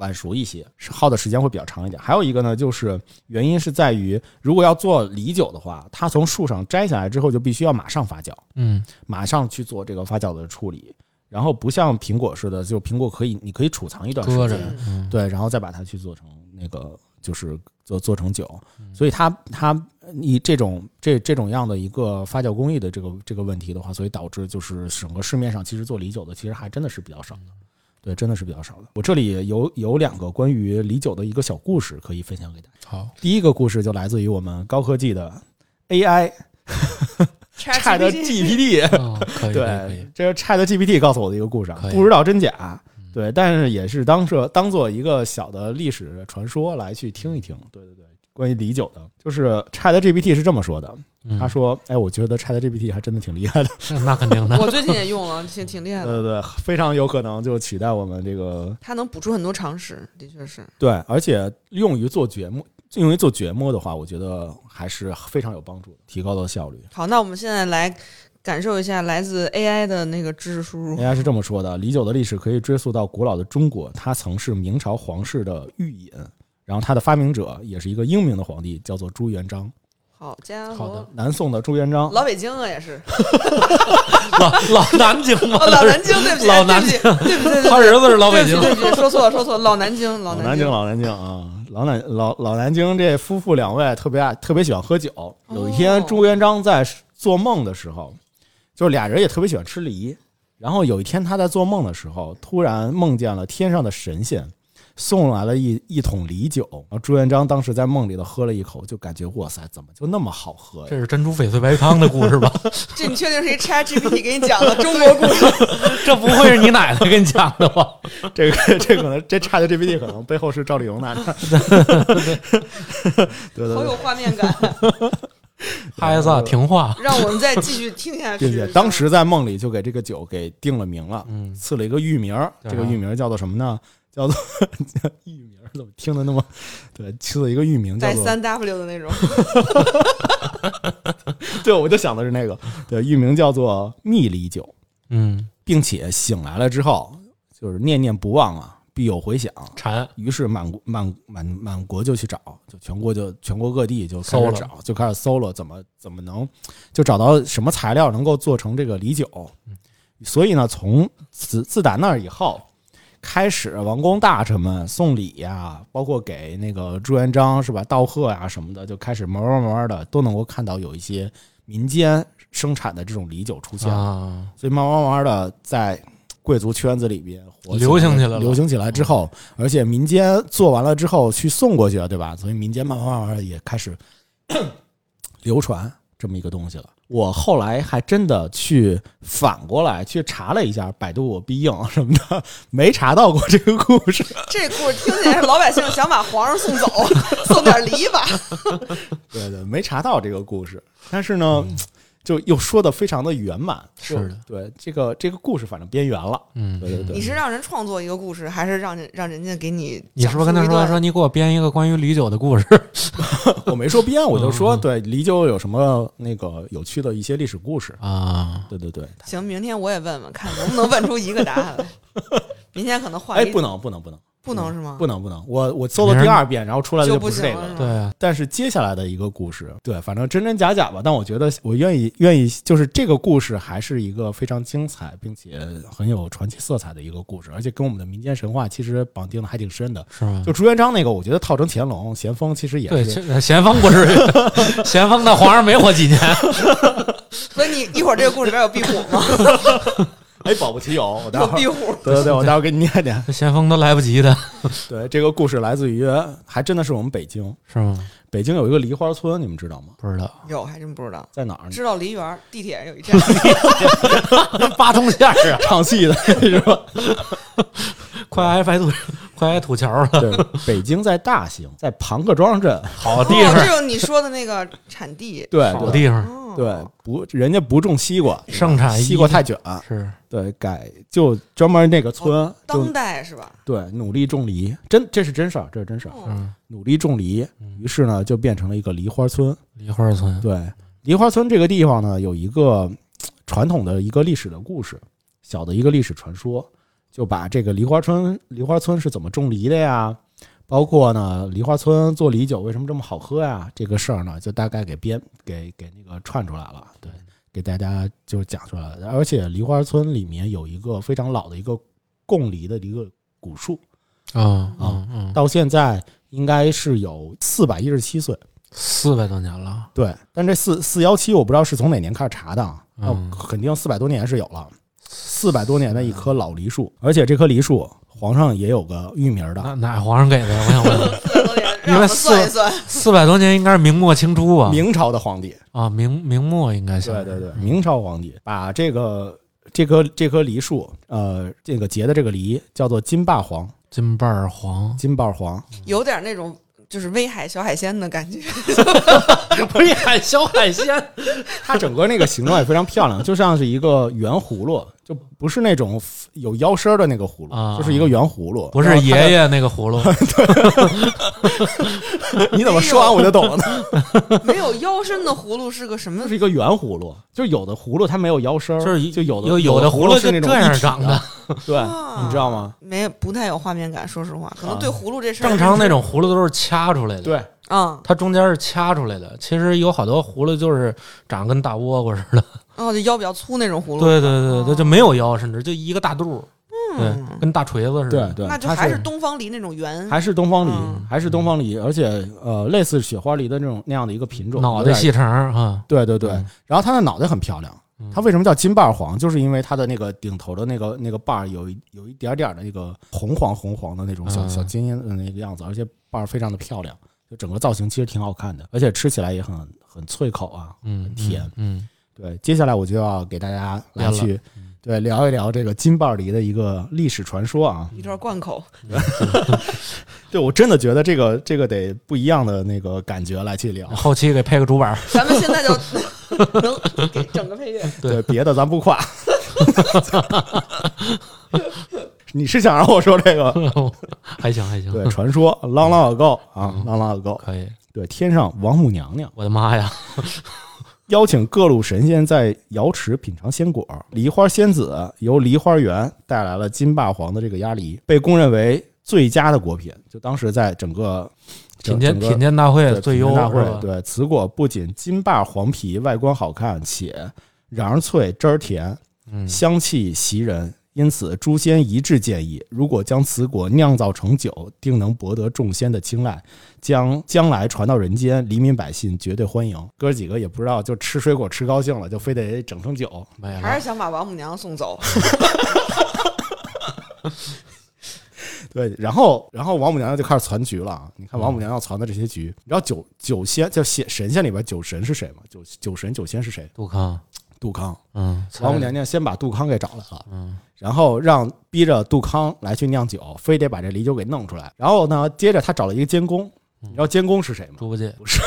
晚熟一些，是耗的时间会比较长一点。还有一个呢，就是原因是在于，如果要做梨酒的话，它从树上摘下来之后，就必须要马上发酵，嗯马上去做这个发酵的处理。然后不像苹果似的，就苹果可以，你可以储藏一段时间，，嗯，对，然后再把它去做成那个，就是做做成酒。嗯所以它它你这种这这种样的一个发酵工艺的这个这个问题的话，所以导致就是整个市面上其实做梨酒的其实还真的是比较少的。对，真的是比较少的。我这里有有两个关于李九的一个小故事可以分享给大家。好，第一个故事就来自于我们高科技的 AI Chat GPT。对，，这是 Chat GPT 告诉我的一个故事不知道真假。对，但是也是当做当做一个小的历史传说来去听一听。对对对，关于李酒的，就是 Chat GPT 是这么说的，嗯他说：“哎，我觉得 Chat GPT 还真的挺厉害的，那肯定的，我最近也用了，挺挺厉害的。对对对，非常有可能就取代我们这个它能补出很多常识，的确是。对，而且用于做节目，用于做节目的话，我觉得还是非常有帮助的，提高了效率。好，那我们现在来感受一下来自 AI 的那个知识输入。AI 是这么说的：李酒的历史可以追溯到古老的中国，它曾是明朝皇室的御饮，然后他的发明者也是一个英明的皇帝，叫做朱元璋。好家好的伙，南宋的朱元璋，老北京啊也是，老老南京嘛，哦，老南京，对不起，老南京，对不起，对他儿子是老北京，说错了，说错了，老南京，老南京，，老南京。啊，老南老老南京这夫妇两位特别爱特别喜欢喝酒。有一天，哦朱元璋在做梦的时候，就是俩人也特别喜欢吃梨。然后有一天他在做梦的时候，突然梦见了天上的神仙送来了一一桶梨酒，然后朱元璋当时在梦里头喝了一口，就感觉哇塞，怎么就那么好喝呀？这是珍珠翡翠白汤的故事吧？这你确定是一 Chat GPT 给你讲的中国故事？这不会是你奶奶给你讲的吧？这个这可能这 ChatGPT 可能背后是赵丽蓉奶奶。对对对好有，画面感，孩子啊听话。让我们再继续听下去并。且当时在梦里就给这个酒给定了名了，嗯，赐了一个域名这个域名叫做什么呢？叫做 叫玉名儿，怎么听的那么对？起了一个域名叫做带三 W 的那种，对，我就想的是那个，对，域名叫做蜜梨酒，嗯，并且醒来了之后就是念念不忘啊，必有回响。馋。于是满国满满满国就去找，就全国就全国各地就开搜了始找，就开始搜了怎么怎么能就找到什么材料能够做成这个梨酒。所以呢，从自自打那儿以后，开始王公大臣们送礼呀，包括给那个朱元璋是吧道贺呀什么的，就开始慢慢慢慢的都能够看到有一些民间生产的这种梨酒出现。啊，所以慢慢慢慢的在贵族圈子里边火流行起来了流行起来之后，而且民间做完了之后去送过去了，对吧？所以民间慢慢慢慢地也开始 流传这么一个东西了。我后来还真的去反过来去查了一下百度必应什么的，没查到过这个故事。这故事听起来是老百姓想把皇上送走，送点梨吧。对对，没查到这个故事，但是呢，就又说的非常的圆满。是的，对这个这个故事反正边缘了。嗯，对对对，你是让人创作一个故事，还是让让人家给你？你是不是跟他说说？你给我编一个关于李九的故事？我没说编，我就说对李九有什么那个有趣的一些历史故事。啊，对对对，行，明天我也问问，看能不能问出一个答案来。明天可能换哎，一，不能不能不能不能是吗？不能不能，我我搜了第二遍，然后出来的就不不是这个对啊，但是接下来的一个故事，对，反正真真假假吧。但我觉得我愿意愿意，就是这个故事还是一个非常精彩，并且很有传奇色彩的一个故事，而且跟我们的民间神话其实绑定的还挺深的。是吗？就朱元璋那个，我觉得套成乾隆、咸丰，其实也，是咸丰不至于，咸丰的皇上没活几年。所以你一会儿这个故事里边有壁虎吗？哎，保不齐有，我待会儿。对对对，我待会儿给你念念。这咸丰都来不及的，对，这个故事来自于还真的是我们北京，是吗？北京有一个梨花村，你们知道吗？不知道，有，还真不知道。在哪儿？知道梨园地铁有一站，八通线儿啊，唱戏的是吧？快挨白土，快挨土桥了，对，北京在大兴，在庞各庄镇。好地哦，方，就是你说的那个产地。对对好地方，哦，对，不，人家不种西瓜，盛产西瓜太卷，是对，改就专门那个村就当代是吧？对努力种梨，真这是真事儿，这是真事儿，哦嗯，努力种梨，于是呢就变成了一个梨花村。梨花村，对，梨花村这个地方呢，有一个传统的一个历史的故事，小的一个历史传说，就把这个梨花村梨花村是怎么种梨的呀，包括呢梨花村做梨酒为什么这么好喝呀，这个事儿呢，就大概给编给给那个串出来了，对，给大家就讲出来了。而且梨花村里面有一个非常老的一个贡梨的一个古树，嗯嗯嗯，到现在应该是有四百一十七岁。四百多年了，对，但这四四幺七我不知道是从哪年开始查的，啊，那嗯肯定四百多年是有了，四百多年的一棵老梨树，而且这棵梨树皇上也有个域名的，哪哪皇上给的？我想问，四百多年，让我算一算，四百多年应该是明末清初啊，明朝的皇帝，啊明明末应该是，对对对，明朝皇帝。把这个这棵这棵梨树，呃，这个结的这个梨叫做金霸黄，金霸儿黄，金霸黄，有点那种就是威海小海鲜的感觉。威海小海鲜，它整个那个形状也非常漂亮，就像是一个圆葫芦，就不是那种有腰身的那个葫芦，啊。就是一个圆葫芦，不是爷爷那个葫芦，你怎么说完我就懂了呢？没有腰身的葫芦是个什么？就？是一个圆葫芦，就是有的葫芦它没有腰身，就是一就有的有有的葫芦是那种这样长的，对，啊。你知道吗？没不太有画面感，说实话，可能啊。对葫芦这事儿正常那种葫芦都是掐出来的，对，啊，它中间是掐出来的。其实有好多葫芦就是长跟大倭瓜似的，哦，就腰比较粗那种葫芦，对对对对，就没有腰，甚至就一个大肚儿，跟大锤子似的。对对，那就还是东方梨那种圆，还是东方梨嗯，还是东方梨，而且呃，类似雪花梨的那种那样的一个品种，脑袋细长儿啊，对对对嗯，然后它的脑袋很漂亮，它为什么叫金瓣黄？就是因为它的那个顶头的那个那个瓣儿有一有一点点的那个红黄红黄的那种小嗯小尖尖的那个样子，而且瓣儿非常的漂亮，就整个造型其实挺好看的，而且吃起来也很很脆口啊。嗯，很甜嗯，对，接下来我就要给大家来去对聊一聊这个金瓣梨的一个历史传说啊。一段贯口，对我真的觉得这个这个得不一样的那个感觉来去聊嗯。。后期给配个主板，咱们现在就能给整个配乐。对对，别的咱不夸。你是想让我说这个？还 行还行，对，传说 long long ago 啊，long long ago，可以。对，天上王母娘娘我的妈呀，邀请各路神仙在瑶池品尝鲜果，梨花仙子由梨花园带来了金霸黄的这个鸭梨，被公认为最佳的果品。就当时在整个品鉴品鉴大会对最优大会，对此果不仅金霸黄皮外观好看，且瓤儿脆汁儿甜，嗯，香气袭人。因此，诸仙一致建议，如果将此果酿造成酒，定能博得众仙的青睐，将将来传到人间，黎民百姓绝对欢迎。哥几个也不知道，就吃水果吃高兴了，就非得整成酒。还是。想把王母娘送走，对，然后然后王母娘娘就开始攒局了。你看王母娘娘攒的这些局，你知道九九仙叫仙神仙里边九神是谁吗？九九神九仙是谁？杜康，杜康。嗯，王母娘娘先把杜康给找来了，嗯，然后让逼着杜康来去酿酒，非得把这梨酒给弄出来。然后呢，接着他找了一个监工，你知道监工是谁吗？猪八戒不是，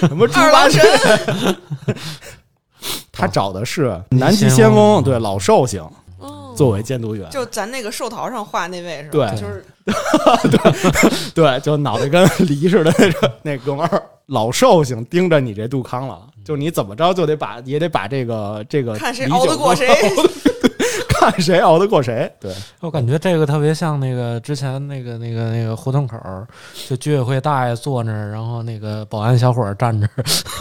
什么猪二郎八戒？神。他找的是南极仙翁，对老寿星哦作为监督员。就咱那个寿桃上画那位是吧？对就是 对，就脑袋跟梨似的那个那哥们儿，老寿星盯着你这杜康了，就你怎么着就得把也得把这个这个看谁熬得过谁。看谁熬得过谁。对，我感觉这个特别像那个之前那个那个那个胡同口，就居委会大爷坐那儿，然后那个保安小伙儿站着，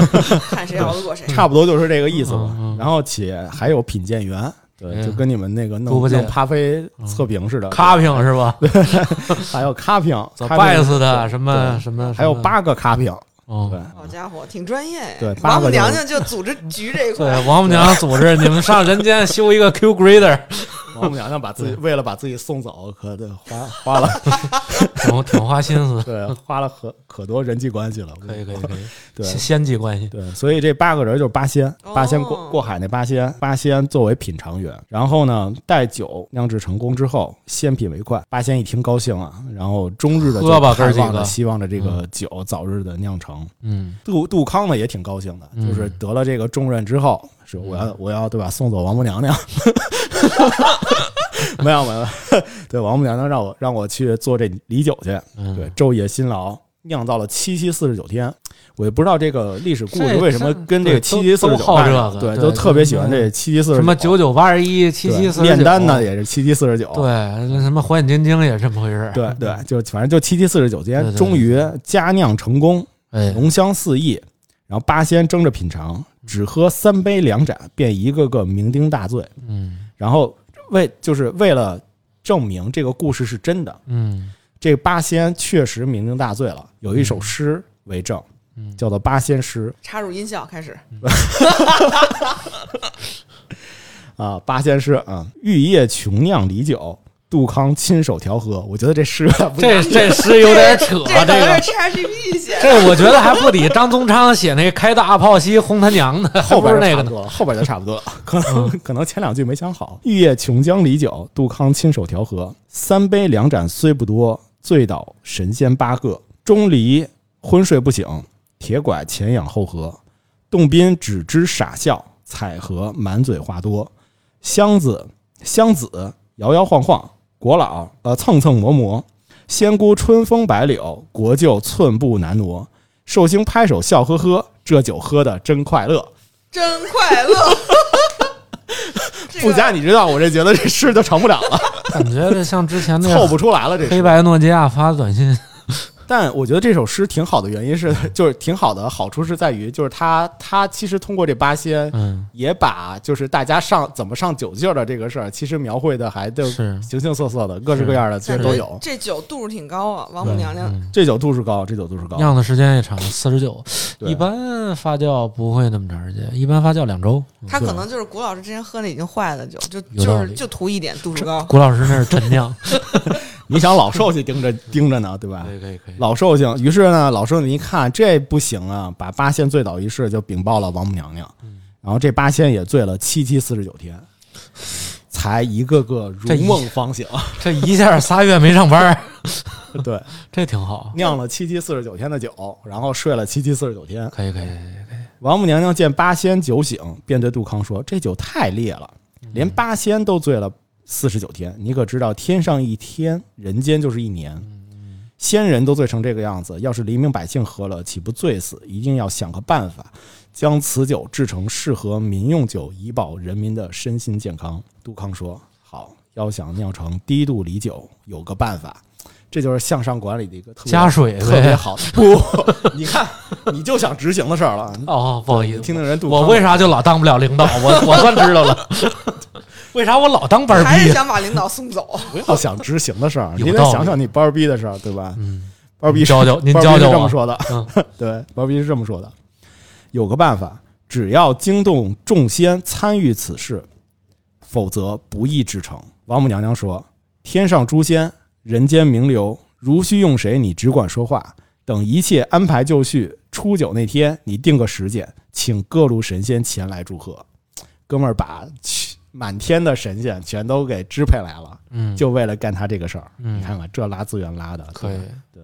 看谁熬得过谁。差不多就是这个意思吧嗯。嗯然后且还有品鉴员。对，嗯就跟你们那个弄弄咖啡测评似的，咖评是吧？还有咖评，走咖评拜斯的对什么什么，还有，八个咖评，哦。对，好家伙，挺专业。王母娘娘就组织局这一块，对，王母娘娘组织你们上人间修一个 Q grader，王母娘娘把自己为了把自己送走，可得花花了，挺挺花心思，对，花了可可多人际关系了。可以可以可以，对仙仙际关系，对，所以这八个人就是八仙，哦八仙过过海那八仙，八仙作为品尝员，然后呢，待酒酿制成功之后，先品为快。八仙一听高兴啊，然后终日的喝吧哥几个望着希望着这个酒早日的酿成。嗯杜杜康呢也挺高兴的，嗯就是得了这个重任之后，是我要我要对吧，送走王母娘娘。没有没有，对王母娘娘让我让我去做这礼酒去，嗯，对，昼夜辛劳，酿造了七七四十九天。我也不知道这个历史故事为什么跟这个七七四十九都都好这个对，都特别喜欢这七七四十什么九九八十一七七四炼丹呢也是七七四十九，对，那什么火眼金睛也是这么回事，对对，就反正就七七四十九天，终于佳酿成功，哎，浓香四溢。然后八仙争着品尝，只喝三杯两盏，便一个个酩酊大醉。嗯然后为就是为了证明这个故事是真的，嗯这八仙确实酩酊大醉了。有一首诗为证，嗯，叫做《八仙诗插入音效开始。啊，八仙诗啊，玉液琼酿梨酒，杜康亲手调和。我觉得这诗有点不 这这诗有点扯，这个 ChatGPT 写。这我觉得还不抵张宗昌写那开大炮西轰他娘的，后边那个多了，后边就差不多了，可能可能前两句没想好。玉液琼浆梨酒，杜康亲手调和，三杯两盏虽不多，醉倒神仙八个。钟离昏睡不醒，铁拐前仰后合，洞宾只知傻笑，彩荷满嘴话多。箱子箱子摇摇晃晃，国老呃蹭蹭磨磨。仙姑春风百柳，国舅寸步难挪。寿星拍手笑呵呵，这酒喝的真快乐。真快乐。这 个不加你知道，我这觉得这诗就成不了了，感觉这像之前那个凑不出来了。这诗黑白诺基亚发短信，但我觉得这首诗挺好的原因是，就是挺好的好处是在于，就是他他其实通过这八仙，嗯，也把就是大家上怎么上酒劲儿的这个事儿，其实描绘的还就是形形色色的，各式各样的其实都有。这酒度数挺高啊，王母娘娘。这酒度数高，这酒度数高，酿的时间也长，四十九。一般发酵不会那么长时间，一般发酵两周。他可能就是古老师之前喝那已经坏了酒，就就是就图一点度数高。古老师那是陈酿。你想老寿星盯着盯着呢，对吧？可以可以可以。老寿星，于是呢，老寿星一看这不行啊，把八仙醉倒一事就禀报了王母娘娘。然后这八仙也醉了七七四十九天，才一个个如梦方醒。这一下仨月没上班，对，这挺好。酿了七七四十九天的酒，然后睡了七七四十九天。可以可以可以可以。王母娘娘见八仙酒醒，便对杜康说：“这酒太烈了，连八仙都醉了。”四十九天，你可知道天上一天，人间就是一年。仙人都醉成这个样子，要是黎民百姓喝了，岂不醉死？一定要想个办法，将此酒制成适合民用酒，以保人民的身心健康。杜康说：“好，要想酿成低度梨酒，有个办法，这就是向上管理的一个加水特别好。不，你看，你就想执行的事儿了。哦，不好意思，听听人杜，我为啥就老当不了领导？我我算知道了。”为啥我老当班儿逼？还是想把领导送走？不要想执行的事儿，你得想想你班儿逼的事儿，对吧？嗯，班儿逼教教您教教我。这么说的，对，班儿逼是这么说的。有个办法，只要惊动众仙参与此事，否则不易制成。王母娘娘说：“天上诸仙，人间名流，如需用谁，你只管说话。等一切安排就绪，初九那天，你定个时间，请各路神仙前来祝贺。”哥们儿把。满天的神仙全都给支配来了，嗯，就为了干他这个事儿。你看看这拉资源拉的，可以，对对对，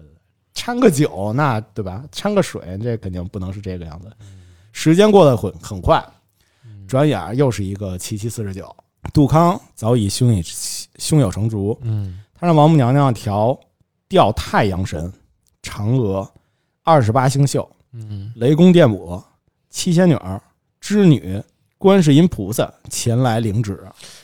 掺个酒那对吧？掺个水，这肯定不能是这个样子。时间过得很很快，转眼又是一个七七四十九。杜康早已胸有胸有成竹，嗯，他让王母娘娘调调太阳神、嫦娥、二十八星宿、嗯，雷公电母、七仙女、织女。观世音菩萨前来领旨，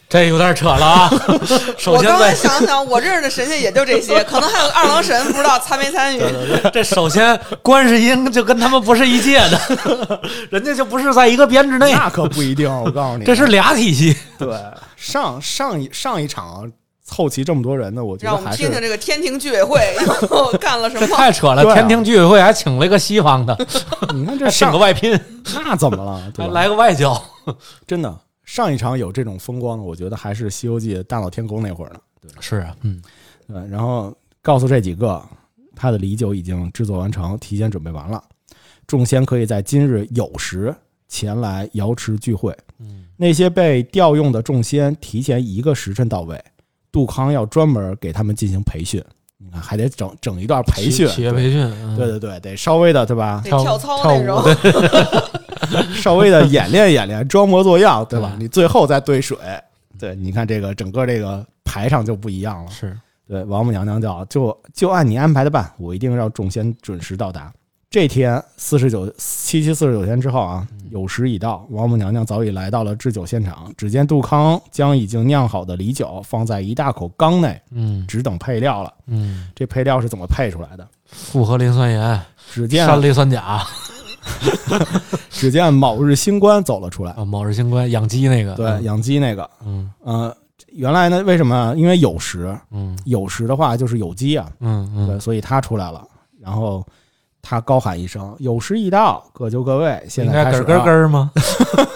这有点扯了啊！首先，再想想，我认识的神仙也就这些，可能还有二郎神，不知道参没参与。这首先，观世音就跟他们不是一届的，人家就不是在一个编制内。那可不一定，我告诉你，这是俩体系。对，上上一上一场。凑齐这么多人呢，我觉得让我们听听这个天庭居委会 又干了什么？太扯了！天庭居委会还请了一个西方的，你看这请个外聘，那怎么了？还来个外交？真的，上一场有这种风光的，我觉得还是《西游记》大闹天宫那会儿呢。对，是啊，嗯，对。然后告诉这几个，他的礼酒已经制作完成，提前准备完了，众仙可以在今日酉时前来瑶池聚会。嗯，那些被调用的众仙提前一个时辰到位。杜康要专门给他们进行培训，你看还得整整一段培训，企业培训，对对对，得稍微的对吧？跳操那种，稍微的演练演练，装模作样，对吧？你最后再兑水，对，你看这个整个这个排场就不一样了。是对，王母娘娘叫就就按你安排的办，我一定让众仙准时到达。这天四十九七七四十九天之后啊，酉时已到，王母娘娘早已来到了制酒现场。只见杜康将已经酿好的梨酒放在一大口缸内，嗯，只等配料了。嗯，这配料是怎么配出来的？复合磷酸盐，只见山梨酸钾。只见卯日星官走了出来。啊，卯日星官养鸡那个，对，养鸡那个，嗯。呃，原来呢，为什么？因为酉时，嗯，酉时的话就是有鸡啊，嗯嗯，对，所以他出来了，然后。他高喊一声：“有时已到，各就各位。”现在开始咯咯吗？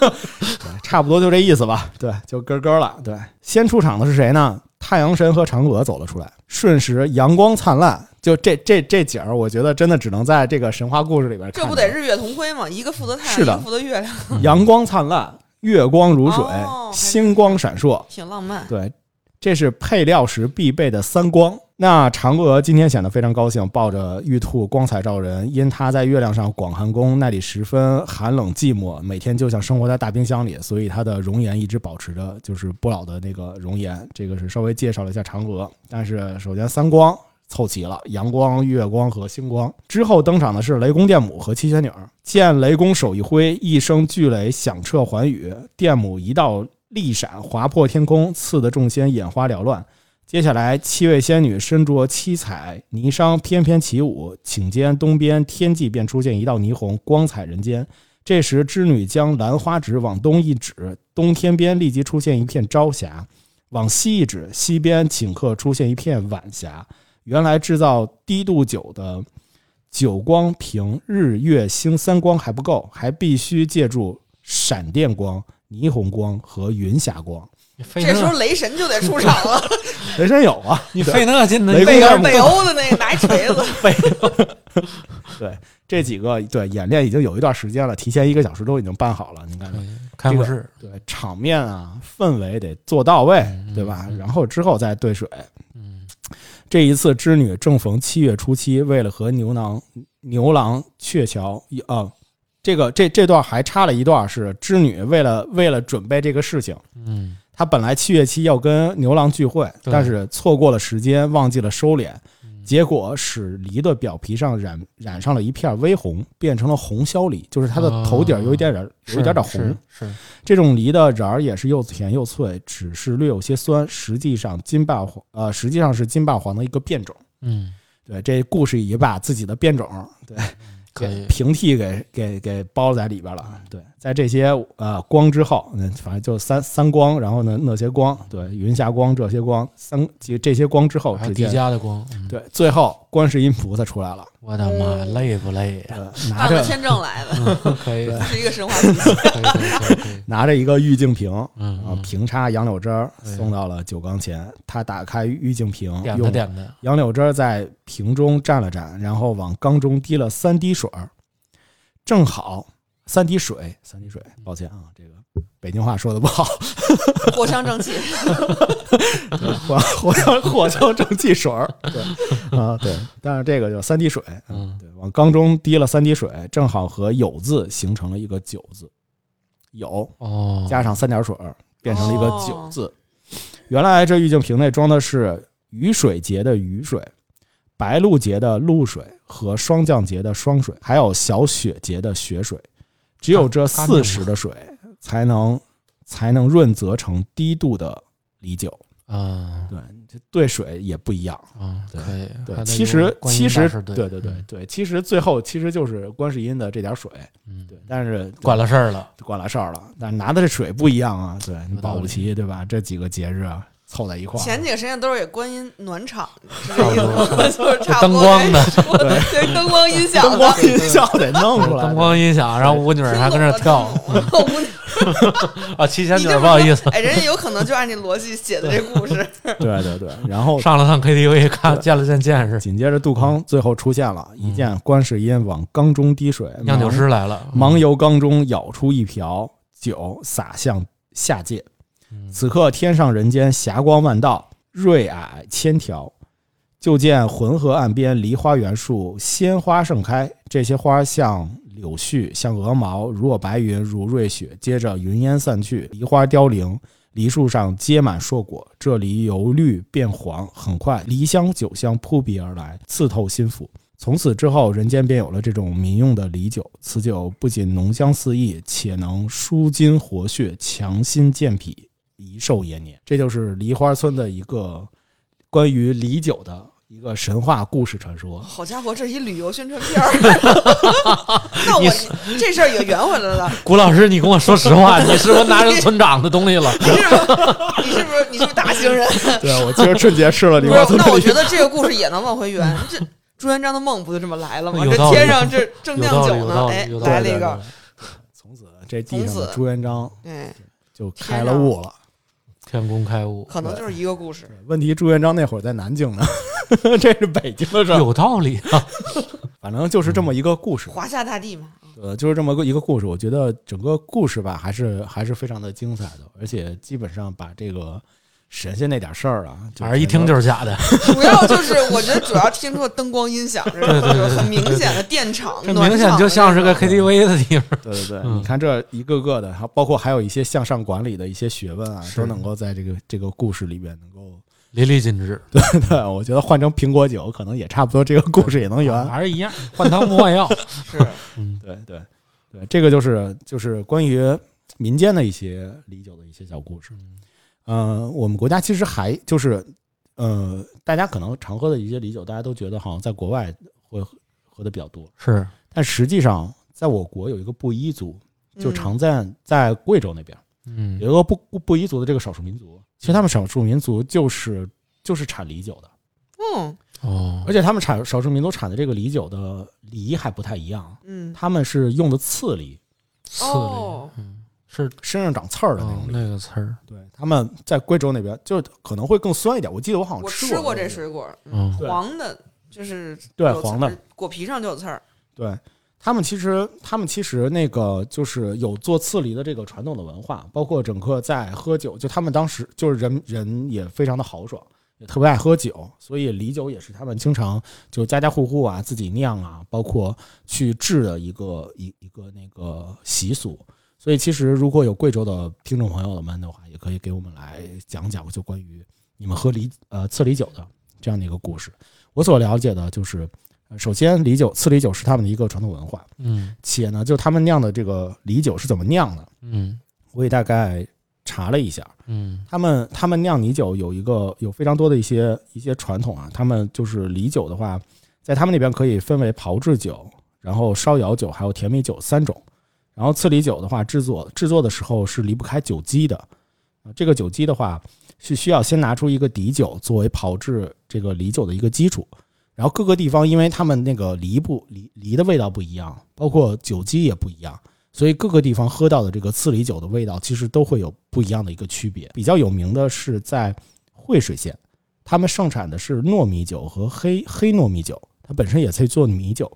差不多就这意思吧。对，就咯咯了。对，先出场的是谁呢？太阳神和嫦娥走了出来。瞬时阳光灿烂，就这这这景儿，我觉得真的只能在这个神话故事里边。这不得日月同辉吗？一个负责太阳，一个负责月亮。阳光灿烂，月光如水，星光闪烁，挺浪漫。对，这是配料时必备的三光。那嫦娥今天显得非常高兴，抱着玉兔光彩照人。因她在月亮上广寒宫，那里十分寒冷寂寞，每天就像生活在大冰箱里，所以她的容颜一直保持着就是不老的那个容颜。这个是稍微介绍了一下嫦娥。但是首先三光凑齐了，阳光、月光和星光。之后登场的是雷公电母和七仙女。见雷公手一挥，一声巨雷响彻寰宇，电母一道力闪划破天空，刺得众仙眼花缭乱。接下来，七位仙女身着七彩霓裳，翩翩起舞。顷间，东边天际便出现一道霓虹，光彩人间。这时，织女将兰花指往东一指，东天边立即出现一片朝霞；往西一指，西边顷刻出现一片晚霞。原来制造低度酒的酒光凭日月星三光还不够，还必须借助闪电光、霓虹光和云霞光。这时候，雷神就得出场了，雷神有啊，你费那劲呢？雷你北欧的那个拿锤子，对这几个对演练已经有一段时间了，提前一个小时都已经办好了。你看，对开幕式，对场面啊，氛围得做到位，嗯对吧？嗯然后之后再兑水。嗯这一次织女正逢七月初七，为了和牛郎牛郎鹊桥一啊，这个这这段还插了一段是织女为了为了准备这个事情，嗯。她本来七月七要跟牛郎聚会，但是错过了时间，忘记了收敛，嗯。结果使梨的表皮上染染上了一片微红，变成了红削梨，就是它的头顶有一点点、有一点点红。是是这种梨的瓤儿也是又甜又脆，只是略有些酸，实际上金霸黄呃实际上是金霸黄的一个变种。嗯，对，这故事也把自己的变种对可以，平替给给给包在里边了。对，在这些呃光之后，嗯，反正就三三光，然后呢那些光，对，云霞光这些光，三这这些光之后，还有迪直接迦的光，嗯对，最后观世音菩萨出来了，我的妈，累不累呀？呃，拿着签证来的，可以，是一个神话体系。以，可以，可以可以，拿着一个玉净瓶，嗯啊，嗯，平插杨柳枝儿送到了酒缸前。他打开玉净瓶，点的用点的，杨柳枝儿在瓶中蘸了蘸，然后往缸中滴了三滴水儿，正好三滴水，三滴水。抱歉啊，这个北京话说的不好，藿香正气，藿藿香藿香正气水儿。对啊，对，但是这个就三滴水，嗯对，往缸中滴了三滴水，正好和有字形成了一个九字，有哦，加上三点水儿，变成了一个哦九字。原来这玉净瓶内装的是雨水节的雨水、白露节的露水和霜降节的霜水，还有小雪节的雪水。只有这四十的水，才能才能润泽成低度的梨酒。啊。对，这兑水也不一样。啊，对可以，对，其实其实对对对对其实最后其实就是观世音的这点水，嗯，对，但是管了事儿了，管了事儿了，但是拿的这水不一样啊，对你保不齐对吧？这几个节日啊凑在一块儿，前几个实际上都是给观音暖场？就是差不灯光的，对对灯光音响灯光音效得弄出来，灯光音响，然后舞女儿还跟那跳 啊，七仙女不好意思说，哎，人家有可能就按这逻辑写的这故事。对对对，然后上了趟 KTV 看见了见见识，紧接着杜康最后出现了，一见观世音往缸中滴水，酿酒师来了，忙由缸中舀出一瓢酒，洒向下界。此刻天上人间霞光万道，瑞霭千条。就见浑河岸边梨花园树，鲜花盛开。这些花像柳絮，像鹅毛，如若白云，如瑞雪。接着云烟散去，梨花凋零，梨树上结满硕果。这梨由绿变黄，很快梨香酒香扑鼻而来，刺透心腑。从此之后，人间便有了这种民用的梨酒。此酒不仅浓香四溢，且能舒筋活血、强心健脾、益寿延年。这就是梨花村的一个关于梨酒的一个神话故事传说。好家伙，这是一旅游宣传片儿。那我这事儿也圆回来了。谷老师，你跟我说实话，你是不是拿人村长的东西了？你是不是你是不是你是不是大型人？对啊，我今儿春节吃了梨花村那我觉得这个故事也能往回圆。这朱元璋的梦不就这么来了吗？这天上这正酿酒呢，哎。来了一个，从此这地上的朱元璋哎，就开了悟了。天工开物，可能就是一个故事。问题朱元璋那会儿在南京呢，这是北京的事儿。有道理啊。反正就是这么一个故事。华夏大地嘛，呃，就是这么个一个故事，我觉得整个故事吧，还是还是非常的精彩的，而且基本上把这个神仙那点事儿啊，反正一听就是是假的，主要就是我觉得主要听出了灯光音响，这对对对就是很明显的电场，这明显就像是个 KTV 的地方。对对对，嗯你看这一个个的，还包括还有一些向上管理的一些学问啊，都能够在这个这个故事里边能够，淋漓尽致，对 对，我觉得换成苹果酒，可能也差不多，这个故事也能圆。还是一样，换汤不换药。是嗯，对对对，这个就是就是关于民间的一些理酒的一些小故事。嗯、我们国家其实还就是呃，大家可能常喝的一些梨酒，大家都觉得好像在国外会喝喝的比较多，是，但实际上在我国有一个布依族，就嗯常在在贵州那边嗯。有一个布布布依族的这个少数民族，其实他们少数民族就是就是产梨酒的，嗯哦。而且他们产少数民族产的这个梨酒的梨还不太一样，嗯，他们是用的刺梨，刺梨是身上长刺儿的那哦种梨。那个刺儿，对，他们在贵州那边就可能会更酸一点。我记得我好像我吃吃过这水果，嗯黄的，就是对黄的，果皮上就有刺儿。对他们其实他们其实那个就是有做刺梨的这个传统的文化，包括整个在喝酒，就他们当时就是人人也非常的豪爽，也特别爱喝酒，所以梨酒也是他们经常就家家户户啊自己酿啊，包括去制的一个一一个那个习俗。所以其实如果有贵州的听众朋友们的话，也可以给我们来讲讲，就关于你们喝梨呃刺梨酒的这样的一个故事。我所了解的就是。呃首先，梨酒、刺梨酒是他们的一个传统文化，嗯且呢，就他们酿的这个梨酒是怎么酿的，嗯我也大概查了一下。嗯他们他们酿梨酒有一个有非常多的一些一些传统啊，他们就是梨酒的话，在他们那边可以分为炮制酒，然后烧窑酒，还有甜米酒三种。然后刺梨酒的话，制作制作的时候是离不开酒基的，啊，这个酒基的话是需要先拿出一个底酒作为炮制这个梨酒的一个基础。然后各个地方，因为他们那个梨不梨梨的味道不一样，包括酒基也不一样，所以各个地方喝到的这个刺梨酒的味道，其实都会有不一样的一个区别。比较有名的是在惠水县，他们盛产的是糯米酒和黑黑糯米酒，它本身也可以做米酒。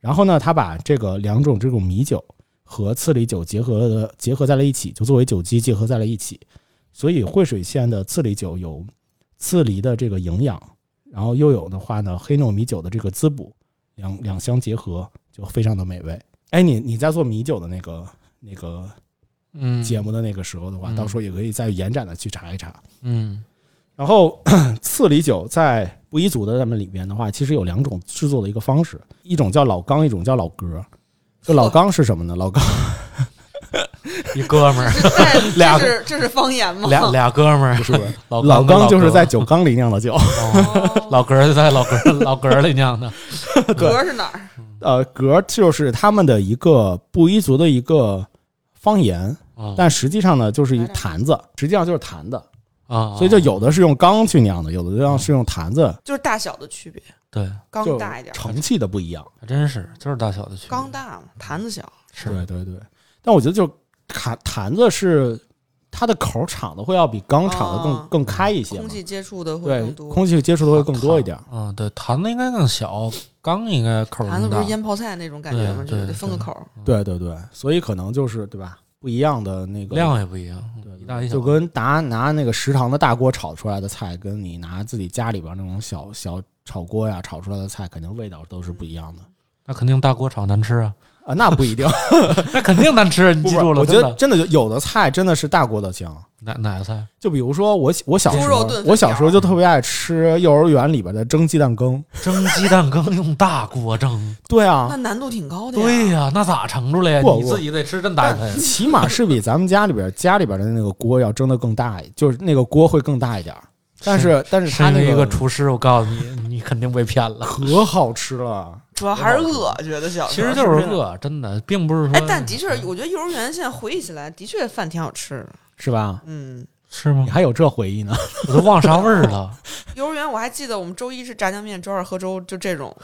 然后呢，他把这个两种这种米酒和刺梨酒结合的结合在了一起，就作为酒基结合在了一起。所以惠水县的刺梨酒有刺梨的这个营养，然后又有的话呢，黑糯米酒的这个滋补，两两相结合就非常的美味。哎，你你在做米酒的那个那个嗯节目的那个时候的话，嗯到时候也可以再延展的去查一查。嗯然后 刺梨酒在布依族的他们里边的话，其实有两种制作的一个方式，一种叫老缸，一种叫老格。就老刚是什么呢？老刚 一哥们儿，这俩这是这是方言吗？俩俩哥们儿，不是老老缸缸就是在酒缸里酿的酒，哦 老格儿就在老格儿老格儿里酿的，格是哪儿？呃，格就是他们的一个布依族的一个方言，啊但实际上呢就是一坛子，实际上就是坛子，啊，所以就有的是用缸去酿的，有的地方是用坛子，就是大小的区别，对，就缸大一点，盛器的不一样。还真是就是大小的区别，缸大嘛，坛子小。是对对对，但我觉得就坛坛子是它的口儿敞的会要比缸敞的更、哦更开一些空，气接触的会多。空气接触的会更多一点。啊，对，坛子应该更小，缸应该口儿坛子不是，腌泡菜那种感觉吗？对对就是得分个口儿。对对对，所以可能就是对吧？不一样的那个量也不一样，对一大一小，就跟拿拿那个食堂的大锅炒出来的菜，跟你拿自己家里边那种小小炒锅呀炒出来的菜，肯定味道都是不一样的。那肯定大锅炒难吃啊，啊。那不一定，那肯定难吃，你记住了，我觉得真的就有的菜真的是大锅的香。哪哪个菜？就比如说我我小时候炖，我小时候就特别爱吃幼儿园里边的蒸鸡蛋羹。蒸鸡蛋羹用大锅蒸，对啊那，难度挺高的呀。对呀，那咋盛出来呀？你自己得吃这么大一盆。起码是比咱们家里边家里边的那个锅要蒸的更大，就是那个锅会更大一点。但是但是他那个厨师，我告诉你，你肯定被骗了。可好吃了，主要还是饿，觉得小时候其实就是。饿，真的，并不是说。哎，但的确，我觉得幼儿园现在回忆起来，的确饭挺好吃的。是吧？嗯，是吗你？还有这回忆呢？我都忘啥味儿了。幼儿园我还记得我们周一是炸酱面，周二喝粥，就这种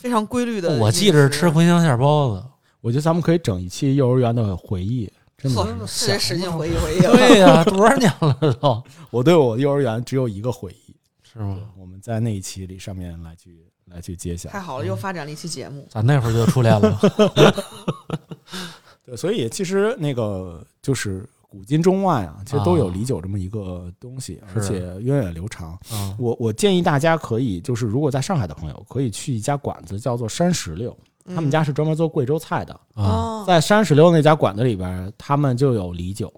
非常规律的。我记着是吃茴香馅包子。我觉得咱们可以整一期幼儿园的回忆，真的呵，是。使劲回忆回忆。对呀，多少年了都，我对我幼儿园只有一个回忆，是吗？我们在那一期里上面来去来去揭晓太。好了，又发展了一期节目。咱那会儿就初恋了。对，所以其实那个就是古今中外啊，其实都有啊梨酒这么一个东西，而且源远流长。啊，我我建议大家可以，就是如果在上海的朋友，可以去一家馆子，叫做山石榴，他们家是专门做贵州菜的。啊，哦，在山石榴那家馆子里边，他们就有梨酒，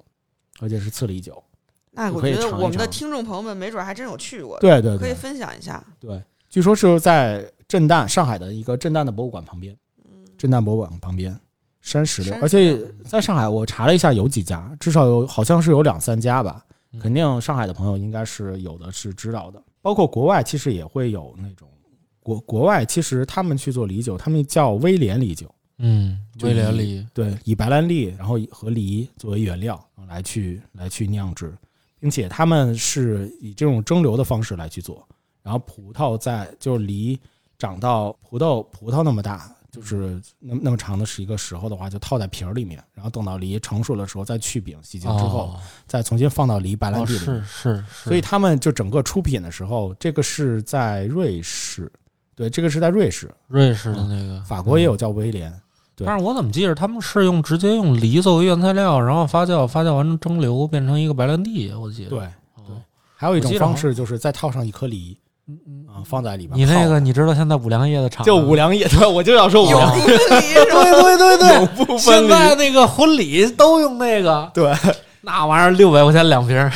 而且是次梨酒。那我觉得我们的听众朋友们没准还真有去过，对对可以分享一下。对，据说是在震旦上海的一个震旦的博物馆旁边，震旦博物馆旁边山石榴，而且在上海我查了一下，有几家，至少有好像是有两三家吧，嗯。肯定上海的朋友应该是有的是知道的。包括国外其实也会有那种国国外其实他们去做梨酒，他们叫威廉梨酒，嗯，威廉梨，对，以白兰地然后和梨作为原料来去来去酿制，并且他们是以这种蒸馏的方式来去做，然后葡萄在就是梨长到葡萄葡萄那么大，就是那那么长的是一个时候的话，就套在瓶儿里面，然后等到梨成熟的时候再去饼洗净之后，哦再重新放到梨白兰哦，地里面。是是是，所以他们就整个出品的时候，这个是在瑞士，对，这个是在瑞士，瑞士的那个法国也有叫威廉，对但是我怎么记着他们是用直接用梨作为原材料，然后发酵，发酵完蒸馏变成一个白兰地，我记得。对，对，还有一种方式就是再套上一颗梨，啊，放在里边。你那个你知道现在五粮液的厂就五粮液，对，我就要说五粮不分离是吧？对对对有不分现在那个婚礼都用那个，对，那玩意儿六百块钱两瓶儿，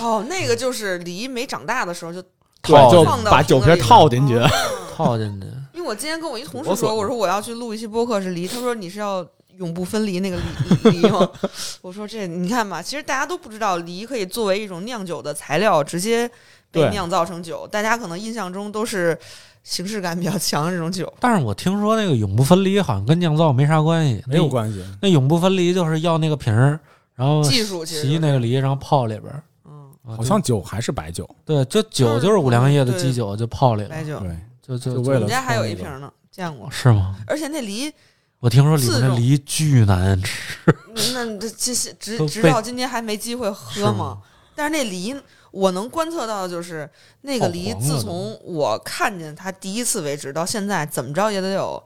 哦，那个就是梨没长大的时候就对，套就把酒瓶套进去。哦 套进去。因为我今天跟我一同事说，我说我要去录一期播客是梨，他说你是要永不分离那个梨梨吗？我说这你看吧，其实大家都不知道梨可以作为一种酿酒的材料，直接被酿造成酒。大家可能印象中都是形式感比较强的这种酒。但是我听说那个永不分离好像跟酿造没啥关系，没有关系，那永不分离就是要那个瓶儿，然后技术其实就是洗那个梨，然后泡里边儿。嗯，啊好像酒还是白酒，对，就酒就是五粮液的基酒，就泡里了，白酒，对，就就就为了我们家还有一瓶呢，见过。是吗？而且那梨，我听说里面的梨巨难吃，那这这些直直到今天还没机会喝嘛吗。但是那梨，我能观测到的就是那个梨，自从我看见它第一次为止，到现在怎么着也得有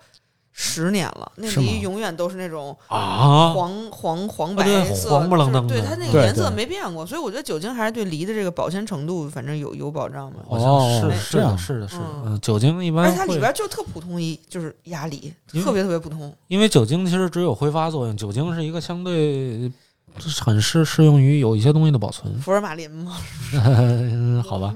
十年了。那梨永远都是那种啊，黄黄黄白色，黄不愣登对它那个颜色没变过，所以我觉得酒精还是对梨的这个保鲜程度，反正有有保障吧。好像哦是是的，是的，是的。嗯嗯，酒精一般而且它里边就特普通一，就是鸭梨，特别特别普通。因为酒精其实只有挥发作用，酒精是一个相对很适适用于有一些东西的保存。福尔马林嘛，嗯 好吧，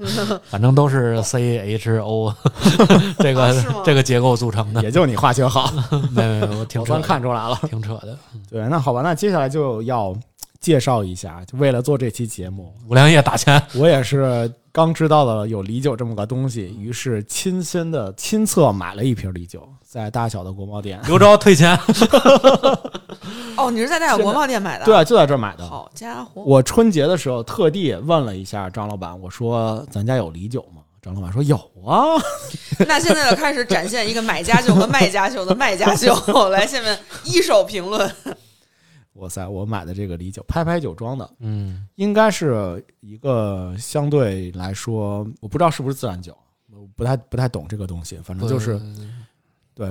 反正都是 C H O 这个、啊这个结构组成的。也就你化学好，没没没，我挺我算扯的，看出来了。挺扯的。对，那好吧，那接下来就要介绍一下，就为了做这期节目，五粮液打钱，我也是刚知道了有梨酒这么个东西，于是亲身的亲测买了一瓶梨酒，在大小的国贸店。刘钊退钱。哦，你是在大小国贸店买的？对啊，就在这儿买的。好家伙，我春节的时候特地问了一下张老板，我说咱家有梨酒吗？张老板说有啊。那现在就开始展现一个买家秀和卖家秀的卖家秀，来，下面一手评论。哇塞，我买的这个梨酒，拍拍酒庄的，嗯，应该是一个相对来说，我不知道是不是自然酒，我不太不太懂这个东西，反正就是对，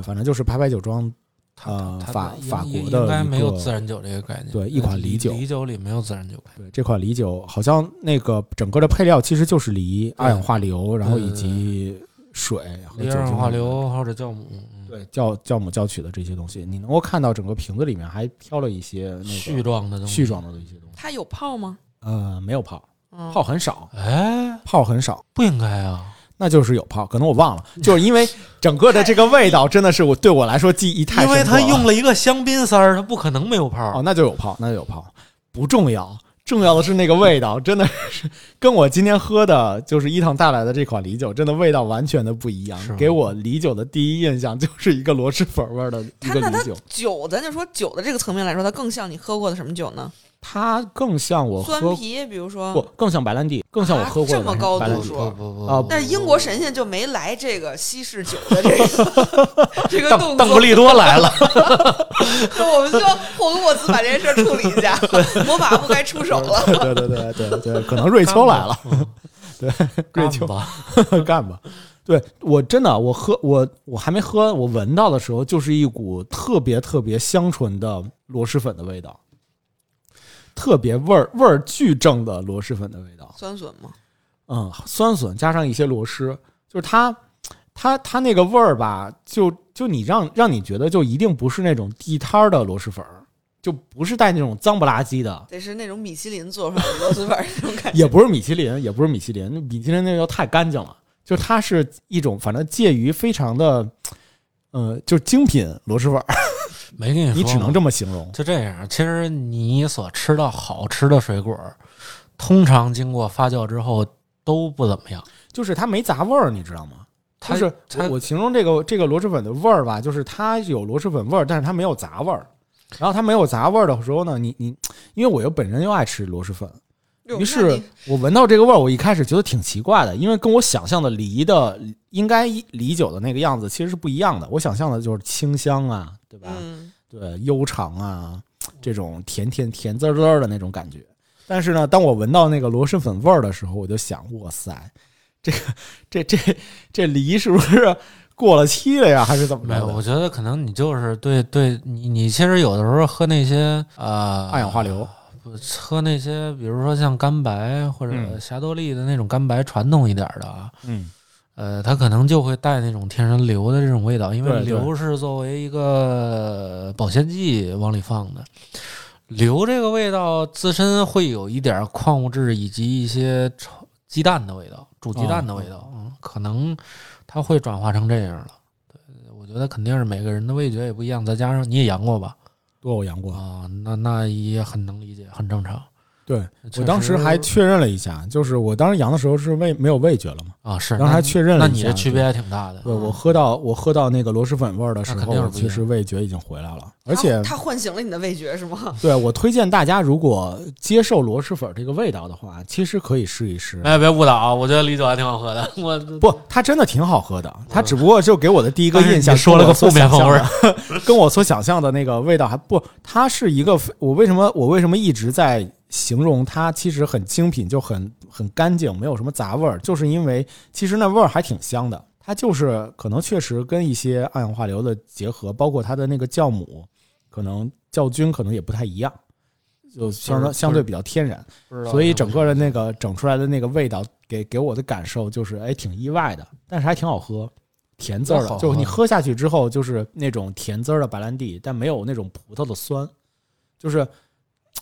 反正就是拍拍酒庄它呃它应法法国的应该没有自然酒这个概念。对一款梨酒梨酒里没有自然酒概念。对这款梨酒，好像那个整个的配料其实就是梨、二氧化硫，然后以及水和梨二氧化硫或者酵母，嗯对酵酵母酵取的这些东西，你能够看到整个瓶子里面还飘了一些那絮状的东西。絮状的一些东西。它有泡吗？呃，没有泡，嗯，泡很少，哎，泡很少。不应该啊！那就是有泡，可能我忘了，就是因为整个的这个味道真的是我对我来说记忆太因为深刻了它用了一个香槟塞儿，它不可能没有泡。哦，那就有泡，那就有泡，不重要，重要的是那个味道，真的是跟我今天喝的就是伊藤带来的这款梨酒，真的味道完全的不一样。给我梨酒的第一印象就是一个螺蛳粉味儿的一它那它个梨酒，酒，咱就说酒的这个层面来说，它更像你喝过的什么酒呢？它更像我喝酸啤，比如说。不，更像白兰地，更像我喝过的啊这么高度数不不不啊但是英国神仙就没来这个西式酒的这个 这个动作，邓邓布利多来了，我们就要霍格沃茨把这件事儿处理一下，魔法不该出手了。对对对对对，可能瑞秋来了，嗯，对，瑞秋干吧。干吧。对我真的，我喝我我还没喝，我闻到的时候就是一股特别特别香醇的螺蛳粉的味道，特别味儿味儿巨正的螺蛳粉的味道。酸笋吗？嗯，酸笋加上一些螺蛳，就是它它它那个味儿吧，就就你让让你觉得就一定不是那种地摊儿的螺蛳粉儿，就不是带那种脏不拉几的，得是那种米其林做出来的螺蛳粉儿那种感觉。也不是米其林，也不是米其林，米其林那个太干净了，就它是一种反正介于非常的，呃，就是精品螺蛳粉儿，没跟你说，你只能这么形容。就这样。其实你所吃到好吃的水果，通常经过发酵之后，都不怎么样。就是它没杂味儿，你知道吗？它就是它我我形容这个这个螺蛳粉的味儿吧，就是它有螺蛳粉味儿，但是它没有杂味儿。然后它没有杂味儿的时候呢，你你因为我又本身又爱吃螺蛳粉，哟于是我闻到这个味儿，我一开始觉得挺奇怪的，因为跟我想象的梨的应该梨酒的那个样子其实是不一样的。我想象的就是清香啊，对吧？嗯，对，悠长啊，这种甜甜甜滋滋儿的那种感觉。但是呢，当我闻到那个螺蛳粉味儿的时候，我就想，哇塞，这个这这这梨是不是过了期了呀？还是怎么没有，着的？我觉得可能你就是对对你你其实有的时候喝那些呃二氧化硫，不喝那些，比如说像干白或者嗯霞多丽的那种干白，传统一点的啊，嗯，呃，它可能就会带那种天然硫的这种味道，因为硫是作为一个保鲜剂往里放的。硫这个味道自身会有一点矿物质以及一些炒鸡蛋的味道，煮鸡蛋的味道，嗯，可能它会转化成这样了。对，我觉得肯定是每个人的味觉也不一样，再加上你也阳过吧？过我阳过。啊，那那也很能理解，很正常。对我当时还确认了一下，就是我当时阳的时候是味没有味觉了嘛，啊，是，当时还确认了那一下你这区别还挺大的。对我喝到我喝到那个螺蛳粉味儿的时候，其实味觉已经回来了，而且它它唤醒了你的味觉是吗？对我推荐大家，如果接受螺蛳粉这个味道的话，其实可以试一试。哎，别误导啊！我觉得李总还挺好喝的。我不，它真的挺好喝的，它只不过就给我的第一个印象说了个负面风味跟我所想象的那个味道还不，它是一个我为什么我为什么一直在形容它其实很精品，就很很干净，没有什么杂味儿，就是因为其实那味儿还挺香的。它就是可能确实跟一些二氧化硫的结合，包括它的那个酵母，可能酵菌可能也不太一样，就相当相对比较天然。所以整个的那个整出来的那个味道，给给我的感受就是，哎，挺意外的，但是还挺好喝，甜滋儿的。就你喝下去之后，就是那种甜滋儿的白兰地，但没有那种葡萄的酸，就是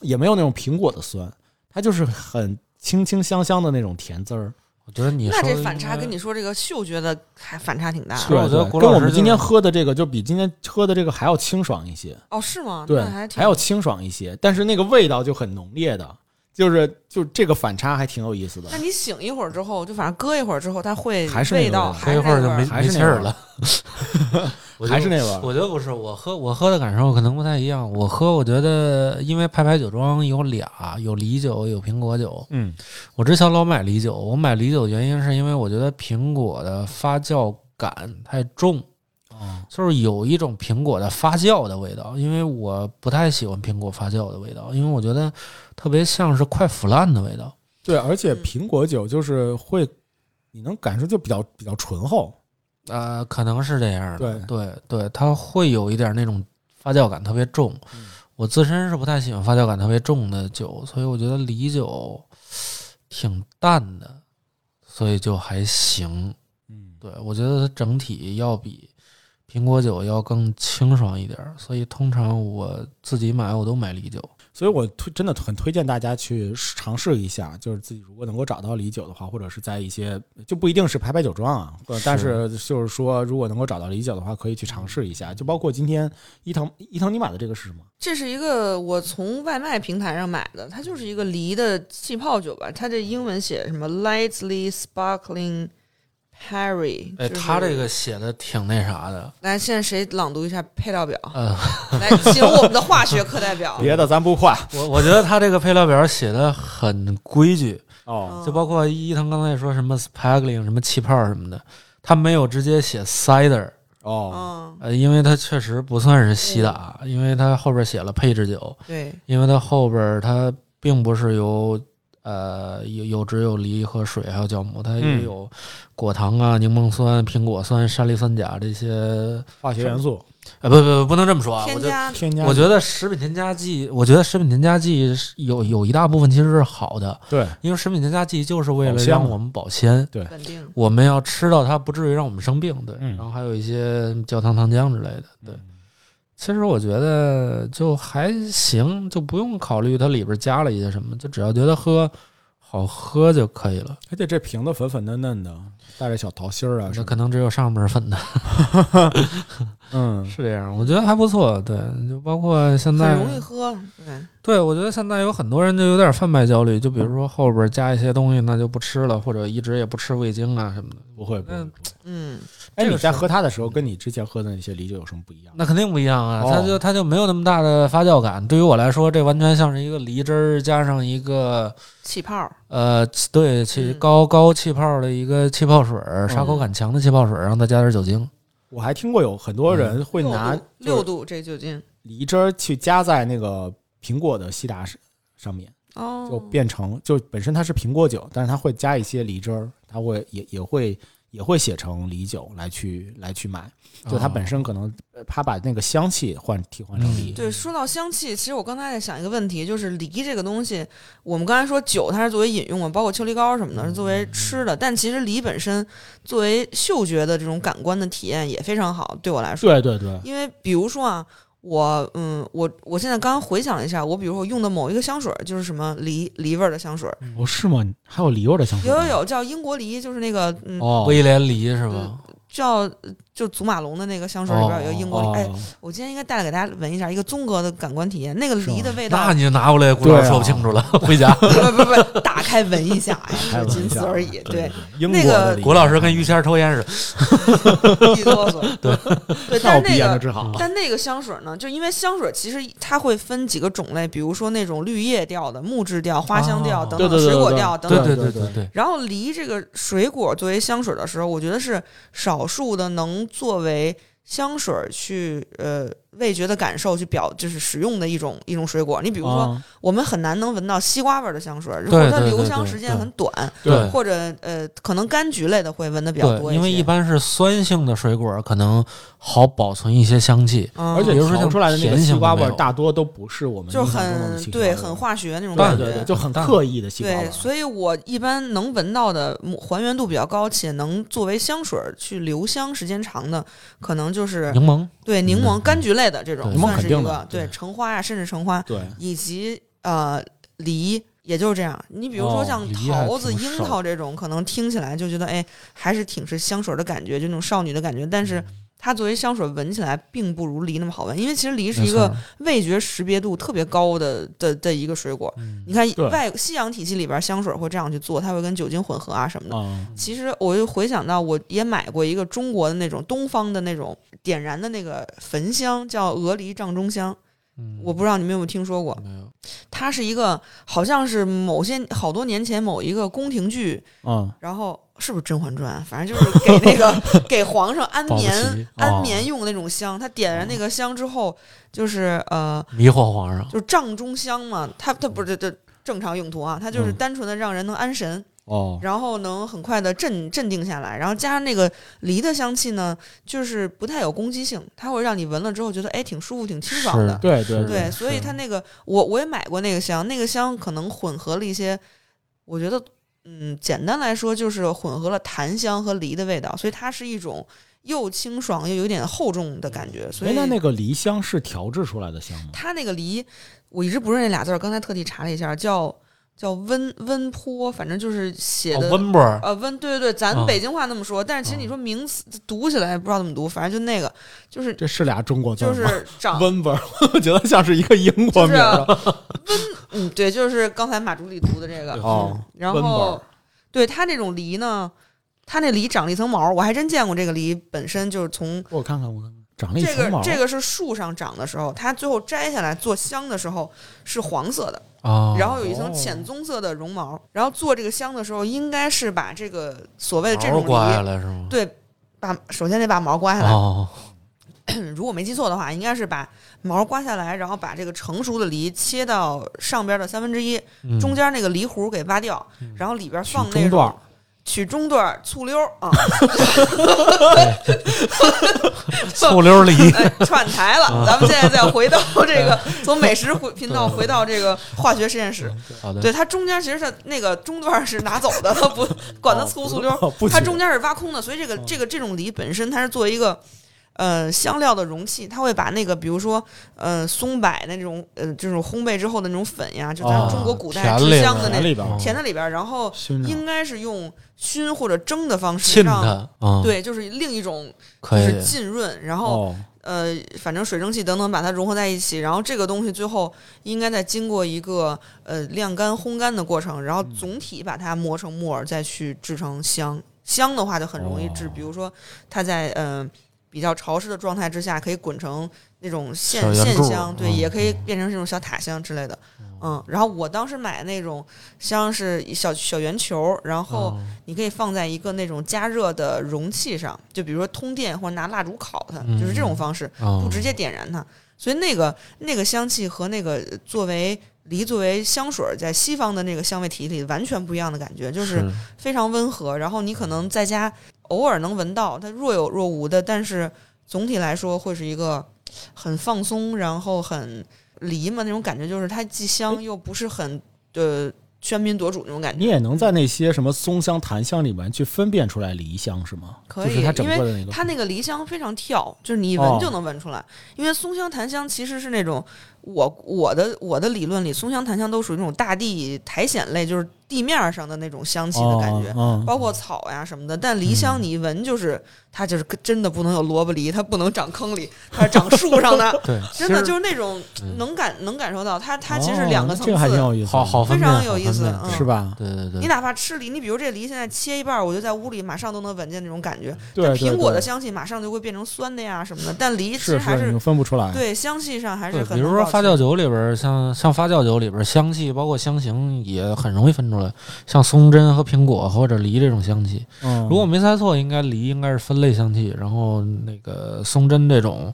也没有那种苹果的酸，它就是很清清香香的那种甜滋儿。我觉得你那这反差跟你说这个嗅觉的还反差挺大是的。我觉得跟我们今天喝的这个，就比今天喝的这个还要清爽一些。哦，是吗？对还，还要清爽一些，但是那个味道就很浓烈的，就是就这个反差还挺有意思的那。你醒一会儿之后，就反正搁一会儿之后，它会还是那个味道，喝一会儿就没是那味还是那味儿没 气儿了。我觉得还是那味儿，我觉得不是，我喝我喝的感受可能不太一样。我喝，我觉得因为派牌酒庄有俩，有梨酒，有苹果酒。嗯我之前老买梨酒，我买梨酒的原因是因为我觉得苹果的发酵感太重，哦就是有一种苹果的发酵的味道。因为我不太喜欢苹果发酵的味道，因为我觉得特别像是快腐烂的味道。对，而且嗯苹果酒就是会，你能感受就比较比较醇厚。呃，可能是这样的，对对对，它会有一点那种发酵感特别重。嗯我自身是不太喜欢发酵感特别重的酒，所以我觉得梨酒 挺淡的，所以就还行。嗯，对我觉得它整体要比苹果酒要更清爽一点儿，所以通常我自己买我都买梨酒。所以我推真的很推荐大家去尝试一下，就是自己如果能够找到梨酒的话，或者是在一些就不一定是牌牌酒庄啊，或者但是就是说如果能够找到梨酒的话，可以去尝试一下。就包括今天伊藤伊藤你买的这个是什么？这是一个我从外卖平台上买的，它就是一个梨的气泡酒吧，它这英文写什么 lightly sparkling Perry。哎，就是他这个写的挺那啥的，来，现在谁朗读一下配料表？嗯，来，请我们的化学课代表。别的咱不画我我觉得他这个配料表写的很规矩，哦，就包括伊藤刚才也说什么 sparkling 什么气泡什么的，他没有直接写 cider，哦，嗯，呃，因为他确实不算是西打，因为他后边写了配制酒，对，因为他后边他并不是由呃有有只有梨和水还有酵母，它也嗯有果糖啊、柠檬酸、苹果酸、山梨酸钾这些，化学元素呃，不不不，不能这么说啊，我觉得。添加，我觉得食品添加剂，我觉得食品添加剂是有有一大部分其实是好的，对因为食品添加剂就是为了让我们保鲜，稳定。我们要吃到它不至于让我们生病，对。嗯然后还有一些焦糖糖浆之类的，对。其实我觉得就还行，就不用考虑它里边加了一些什么，就只要觉得喝好喝就可以了。而且这瓶子粉粉嫩嫩的，带着小桃心儿啊。那可能只有上面粉的。嗯，是这样，我觉得还不错。对，就包括现在很容易喝，对，对，我觉得现在有很多人就有点贩卖焦虑，就比如说后边加一些东西，那就不吃了，或者一直也不吃味精啊什么的。不会不会嗯。嗯，哎，你在喝它的时候，跟你之前喝的那些梨酒有什么不一样？那肯定不一样啊，它哦就它就没有那么大的发酵感。对于我来说，这完全像是一个梨汁儿加上一个气泡，呃，对气嗯高高气泡的一个气泡水儿，沙口感强的气泡水儿，然后再加点酒精。我还听过有很多人会拿六度这酒精。梨汁儿去加在那个苹果的西达上面，哦，就变成就本身它是苹果酒，但是它会加一些梨汁儿，它会也也会也会写成梨酒来去来去买，就它本身可能呃它把那个香气换替换成梨。对，说到香气，其实我刚才在想一个问题，就是梨这个东西，我们刚才说酒它是作为饮用嘛，包括秋梨膏什么的是作为吃的，但其实梨本身作为嗅觉的这种感官的体验也非常好，对我来说，对对对，因为比如说啊。我嗯，我我现在刚刚回想了一下，我比如说我用的某一个香水儿就是什么梨梨味儿的香水儿，哦是吗？还有梨味儿的香水？有有有叫英国梨，就是那个嗯哦，威廉梨是吧？叫就祖马龙的那个香水里边有一个英国梨，哎，哦我今天应该带来给大家闻一下一个综合的感官体验，那个梨的味道那你就拿过来，古老对啊说不清楚了，回家。不不不，打开闻一下，哎，仅此而已。对，英国那个古老师跟于谦抽烟似的，一哆嗦。对但是那个炎都治好了。但那个香水呢，就因为香水其实它会分几个种类，比如说那种绿叶调的、木质调、花香调哦等等水果调等等。对对对对对，然后梨这个水果作为香水的时候，我觉得是少数的能作为香水去呃味觉的感受去表就是使用的一种一种水果。你比如说，啊我们很难能闻到西瓜味儿的香水，或对者它留香时间很短，对或者呃可能柑橘类的会闻的比较多，一些。因为一般是酸性的水果，可能好保存一些香气。嗯，而且比如说像出来的那个西瓜味大多都不是我们就很对很化学那种对感觉。对对，就很刻意的西瓜味对，所以我一般能闻到的还原度比较高，且能作为香水儿去留香时间长的，可能就是柠檬，对柠檬、嗯柑橘类的这种柠檬算是一个肯定的对对橙花呀，甚至橙花对，以及呃梨。也就是这样，你比如说哦像桃子、樱桃这种，可能听起来就觉得哎，还是挺是香水的感觉，就那种少女的感觉。但是嗯它作为香水闻起来，并不如梨那么好闻，因为其实梨是一个味觉识别度特别高的的的一个水果。嗯你看外西洋体系里边香水会这样去做，它会跟酒精混合啊什么的。啊，其实我又回想到，我也买过一个中国的那种东方的那种点燃的那个焚香，叫鹅梨帐中香。嗯我不知道你们有没有听说过，没有，它是一个好像是某些好多年前某一个宫廷剧，嗯，然后是不是《甄嬛传》？反正就是给那个 给皇上安保不齐眠哦安眠用的那种香。他点燃那个香之后，就是呃，迷惑皇上。就是帐中香嘛，它它不是这正常用途啊，它就是嗯单纯的让人能安神。哦，然后能很快的镇镇定下来，然后加上那个梨的香气呢，就是不太有攻击性，它会让你闻了之后觉得哎挺舒服、挺清爽的。对对对，所以它那个我我也买过那个香，那个香可能混合了一些，我觉得嗯，简单来说就是混合了檀香和梨的味道，所以它是一种又清爽又有点厚重的感觉。所以，哎那那个梨香是调制出来的香吗？它那个梨，我一直不认识那俩字儿，刚才特地查了一下，叫叫温温坡，反正就是写的、哦温波儿，呃，温对对对，咱啊北京话那么说，但是其实你说名词读起来不知道怎么读，反正就那个，就是这是俩中国字儿就？是长，温波儿，我觉得像是一个英国名儿啊。嗯，对，就是刚才马助理读的这个，哦嗯，然后本对它这种梨呢，它那梨长了一层毛，我还真见过这个梨本身就是从我看看，我看看，长了一这层毛。个这个是树上长的时候，它最后摘下来做香的时候是黄色的，啊，然后有一层浅棕色的绒毛，然后做这个香的时候，应该是把这个所谓的这种刮下梨，来是吗？对，把首先得把毛刮下来，哦，如果没记错的话，应该是把毛刮下来，然后把这个成熟的梨切到上边的三分之一，嗯中间那个梨核给挖掉，然后里边取放那中段儿种取中段儿醋溜儿啊，醋溜梨，哎，串台了。咱们现在再回到这个从美食回频道回到这个化学实验室，好的，对它中间其实它那个中段儿是拿走的，它不管它醋不醋溜它中间是挖空的，所以这个这个这种梨本身它是作为一个呃香料的容器，它会把那个比如说呃松柏那种呃这种烘焙之后的那种粉呀，就咱哦中国古代制香的那填在里边儿，然后应该是用熏或者蒸的方式让。对，就是另一种就是，浸润，然后、哦，呃，反正水蒸气等等把它融合在一起，然后这个东西最后应该再经过一个呃晾干、烘干的过程，然后总体把它磨成木耳，再去制成香。香的话就很容易制，哦比如说它在呃比较潮湿的状态之下，可以滚成那种线线香，对，嗯也可以变成这种小塔香之类的。嗯，然后我当时买那种香是小小圆球，然后哦你可以放在一个那种加热的容器上，就比如说通电或者拿蜡烛烤它，就是这种方式，哦不直接点燃它。所以那个那个香气和那个作为梨作为香水儿在西方的那个香味体系里完全不一样的感觉，就是非常温和。然后你可能在家偶尔能闻到它若有若无的，但是总体来说会是一个很放松，然后很梨嘛那种感觉，就是它既香又不是很呃喧宾夺主那种感觉。你也能在那些什么松香、檀香里面去分辨出来梨香是吗？可以就是它整因为个的那个，它那个梨香非常跳，就是你一哦闻就能闻出来。因为松香、檀香其实是那种我我的我的理论里，松香、檀香都属于那种大地苔藓类，就是地面上的那种香气的感觉。包括草呀什么的，但梨香你一闻就是它就是真的不能有萝卜梨，它不能长坑里，它是长树上的，对，真的就是那种嗯能感能感受到它它其实两个层哦这个还挺次，有意思，好好非常有意思嗯是吧？对对对，你哪怕吃梨，你比如这梨现在切一半，我就在屋里马上都能闻见那种感觉。对，对苹果的香气马上就会变成酸的呀什么的，但梨其实还是，你分不出来。对香气上还是，很比如说发酵酒里边，像像发酵酒里边香气，包括香型也很容易分出来，像松针和苹果或者梨这种香气。嗯，如果我没猜错，应该梨应该是分类香气，然后那个松针这种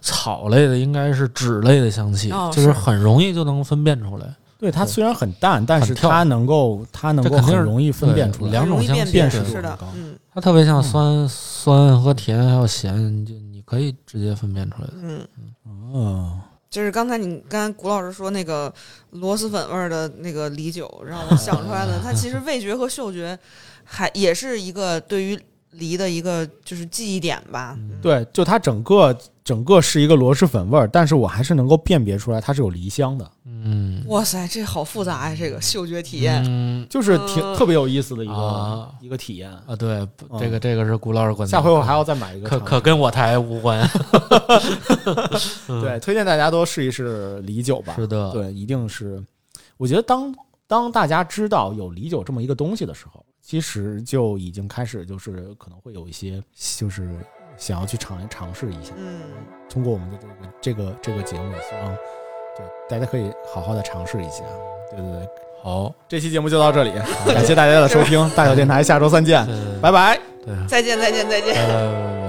草类的应该是脂类的香气，哦就是是很容易就能分辨出来。对它虽然很淡，但是它能够它能够肯定是很容易分辨出来。两种香气辨识度很高，嗯它特别像嗯酸、酸和甜还有咸，就你可以直接分辨出来的。嗯，哦，就是刚才你刚才谷老师说那个螺蛳粉味儿的那个梨酒，让我想出来的，它其实味觉和嗅觉还也是一个对于梨的一个就是记忆点吧。嗯对，就它整个整个是一个螺蛳粉味儿，但是我还是能够辨别出来它是有梨香的，嗯，哇塞，这好复杂呀！这个嗅觉体验，嗯就是挺嗯特别有意思的一个啊一个体验。啊，对，这个这个是古老师观点。下回我还要再买一个可尝，可跟我台无关。嗯 对，推荐大家多试一试梨酒吧。是的，对，一定是。我觉得当当大家知道有梨酒这么一个东西的时候，其实就已经开始就是可能会有一些就是想要去尝尝试一下。嗯，通过我们的这个这个这个节目，也希望对大家可以好好的尝试一下。对对对，好，这期节目就到这里，感谢大家的收听，大小电台下周三见，对拜拜。对，再见再见再见。呃。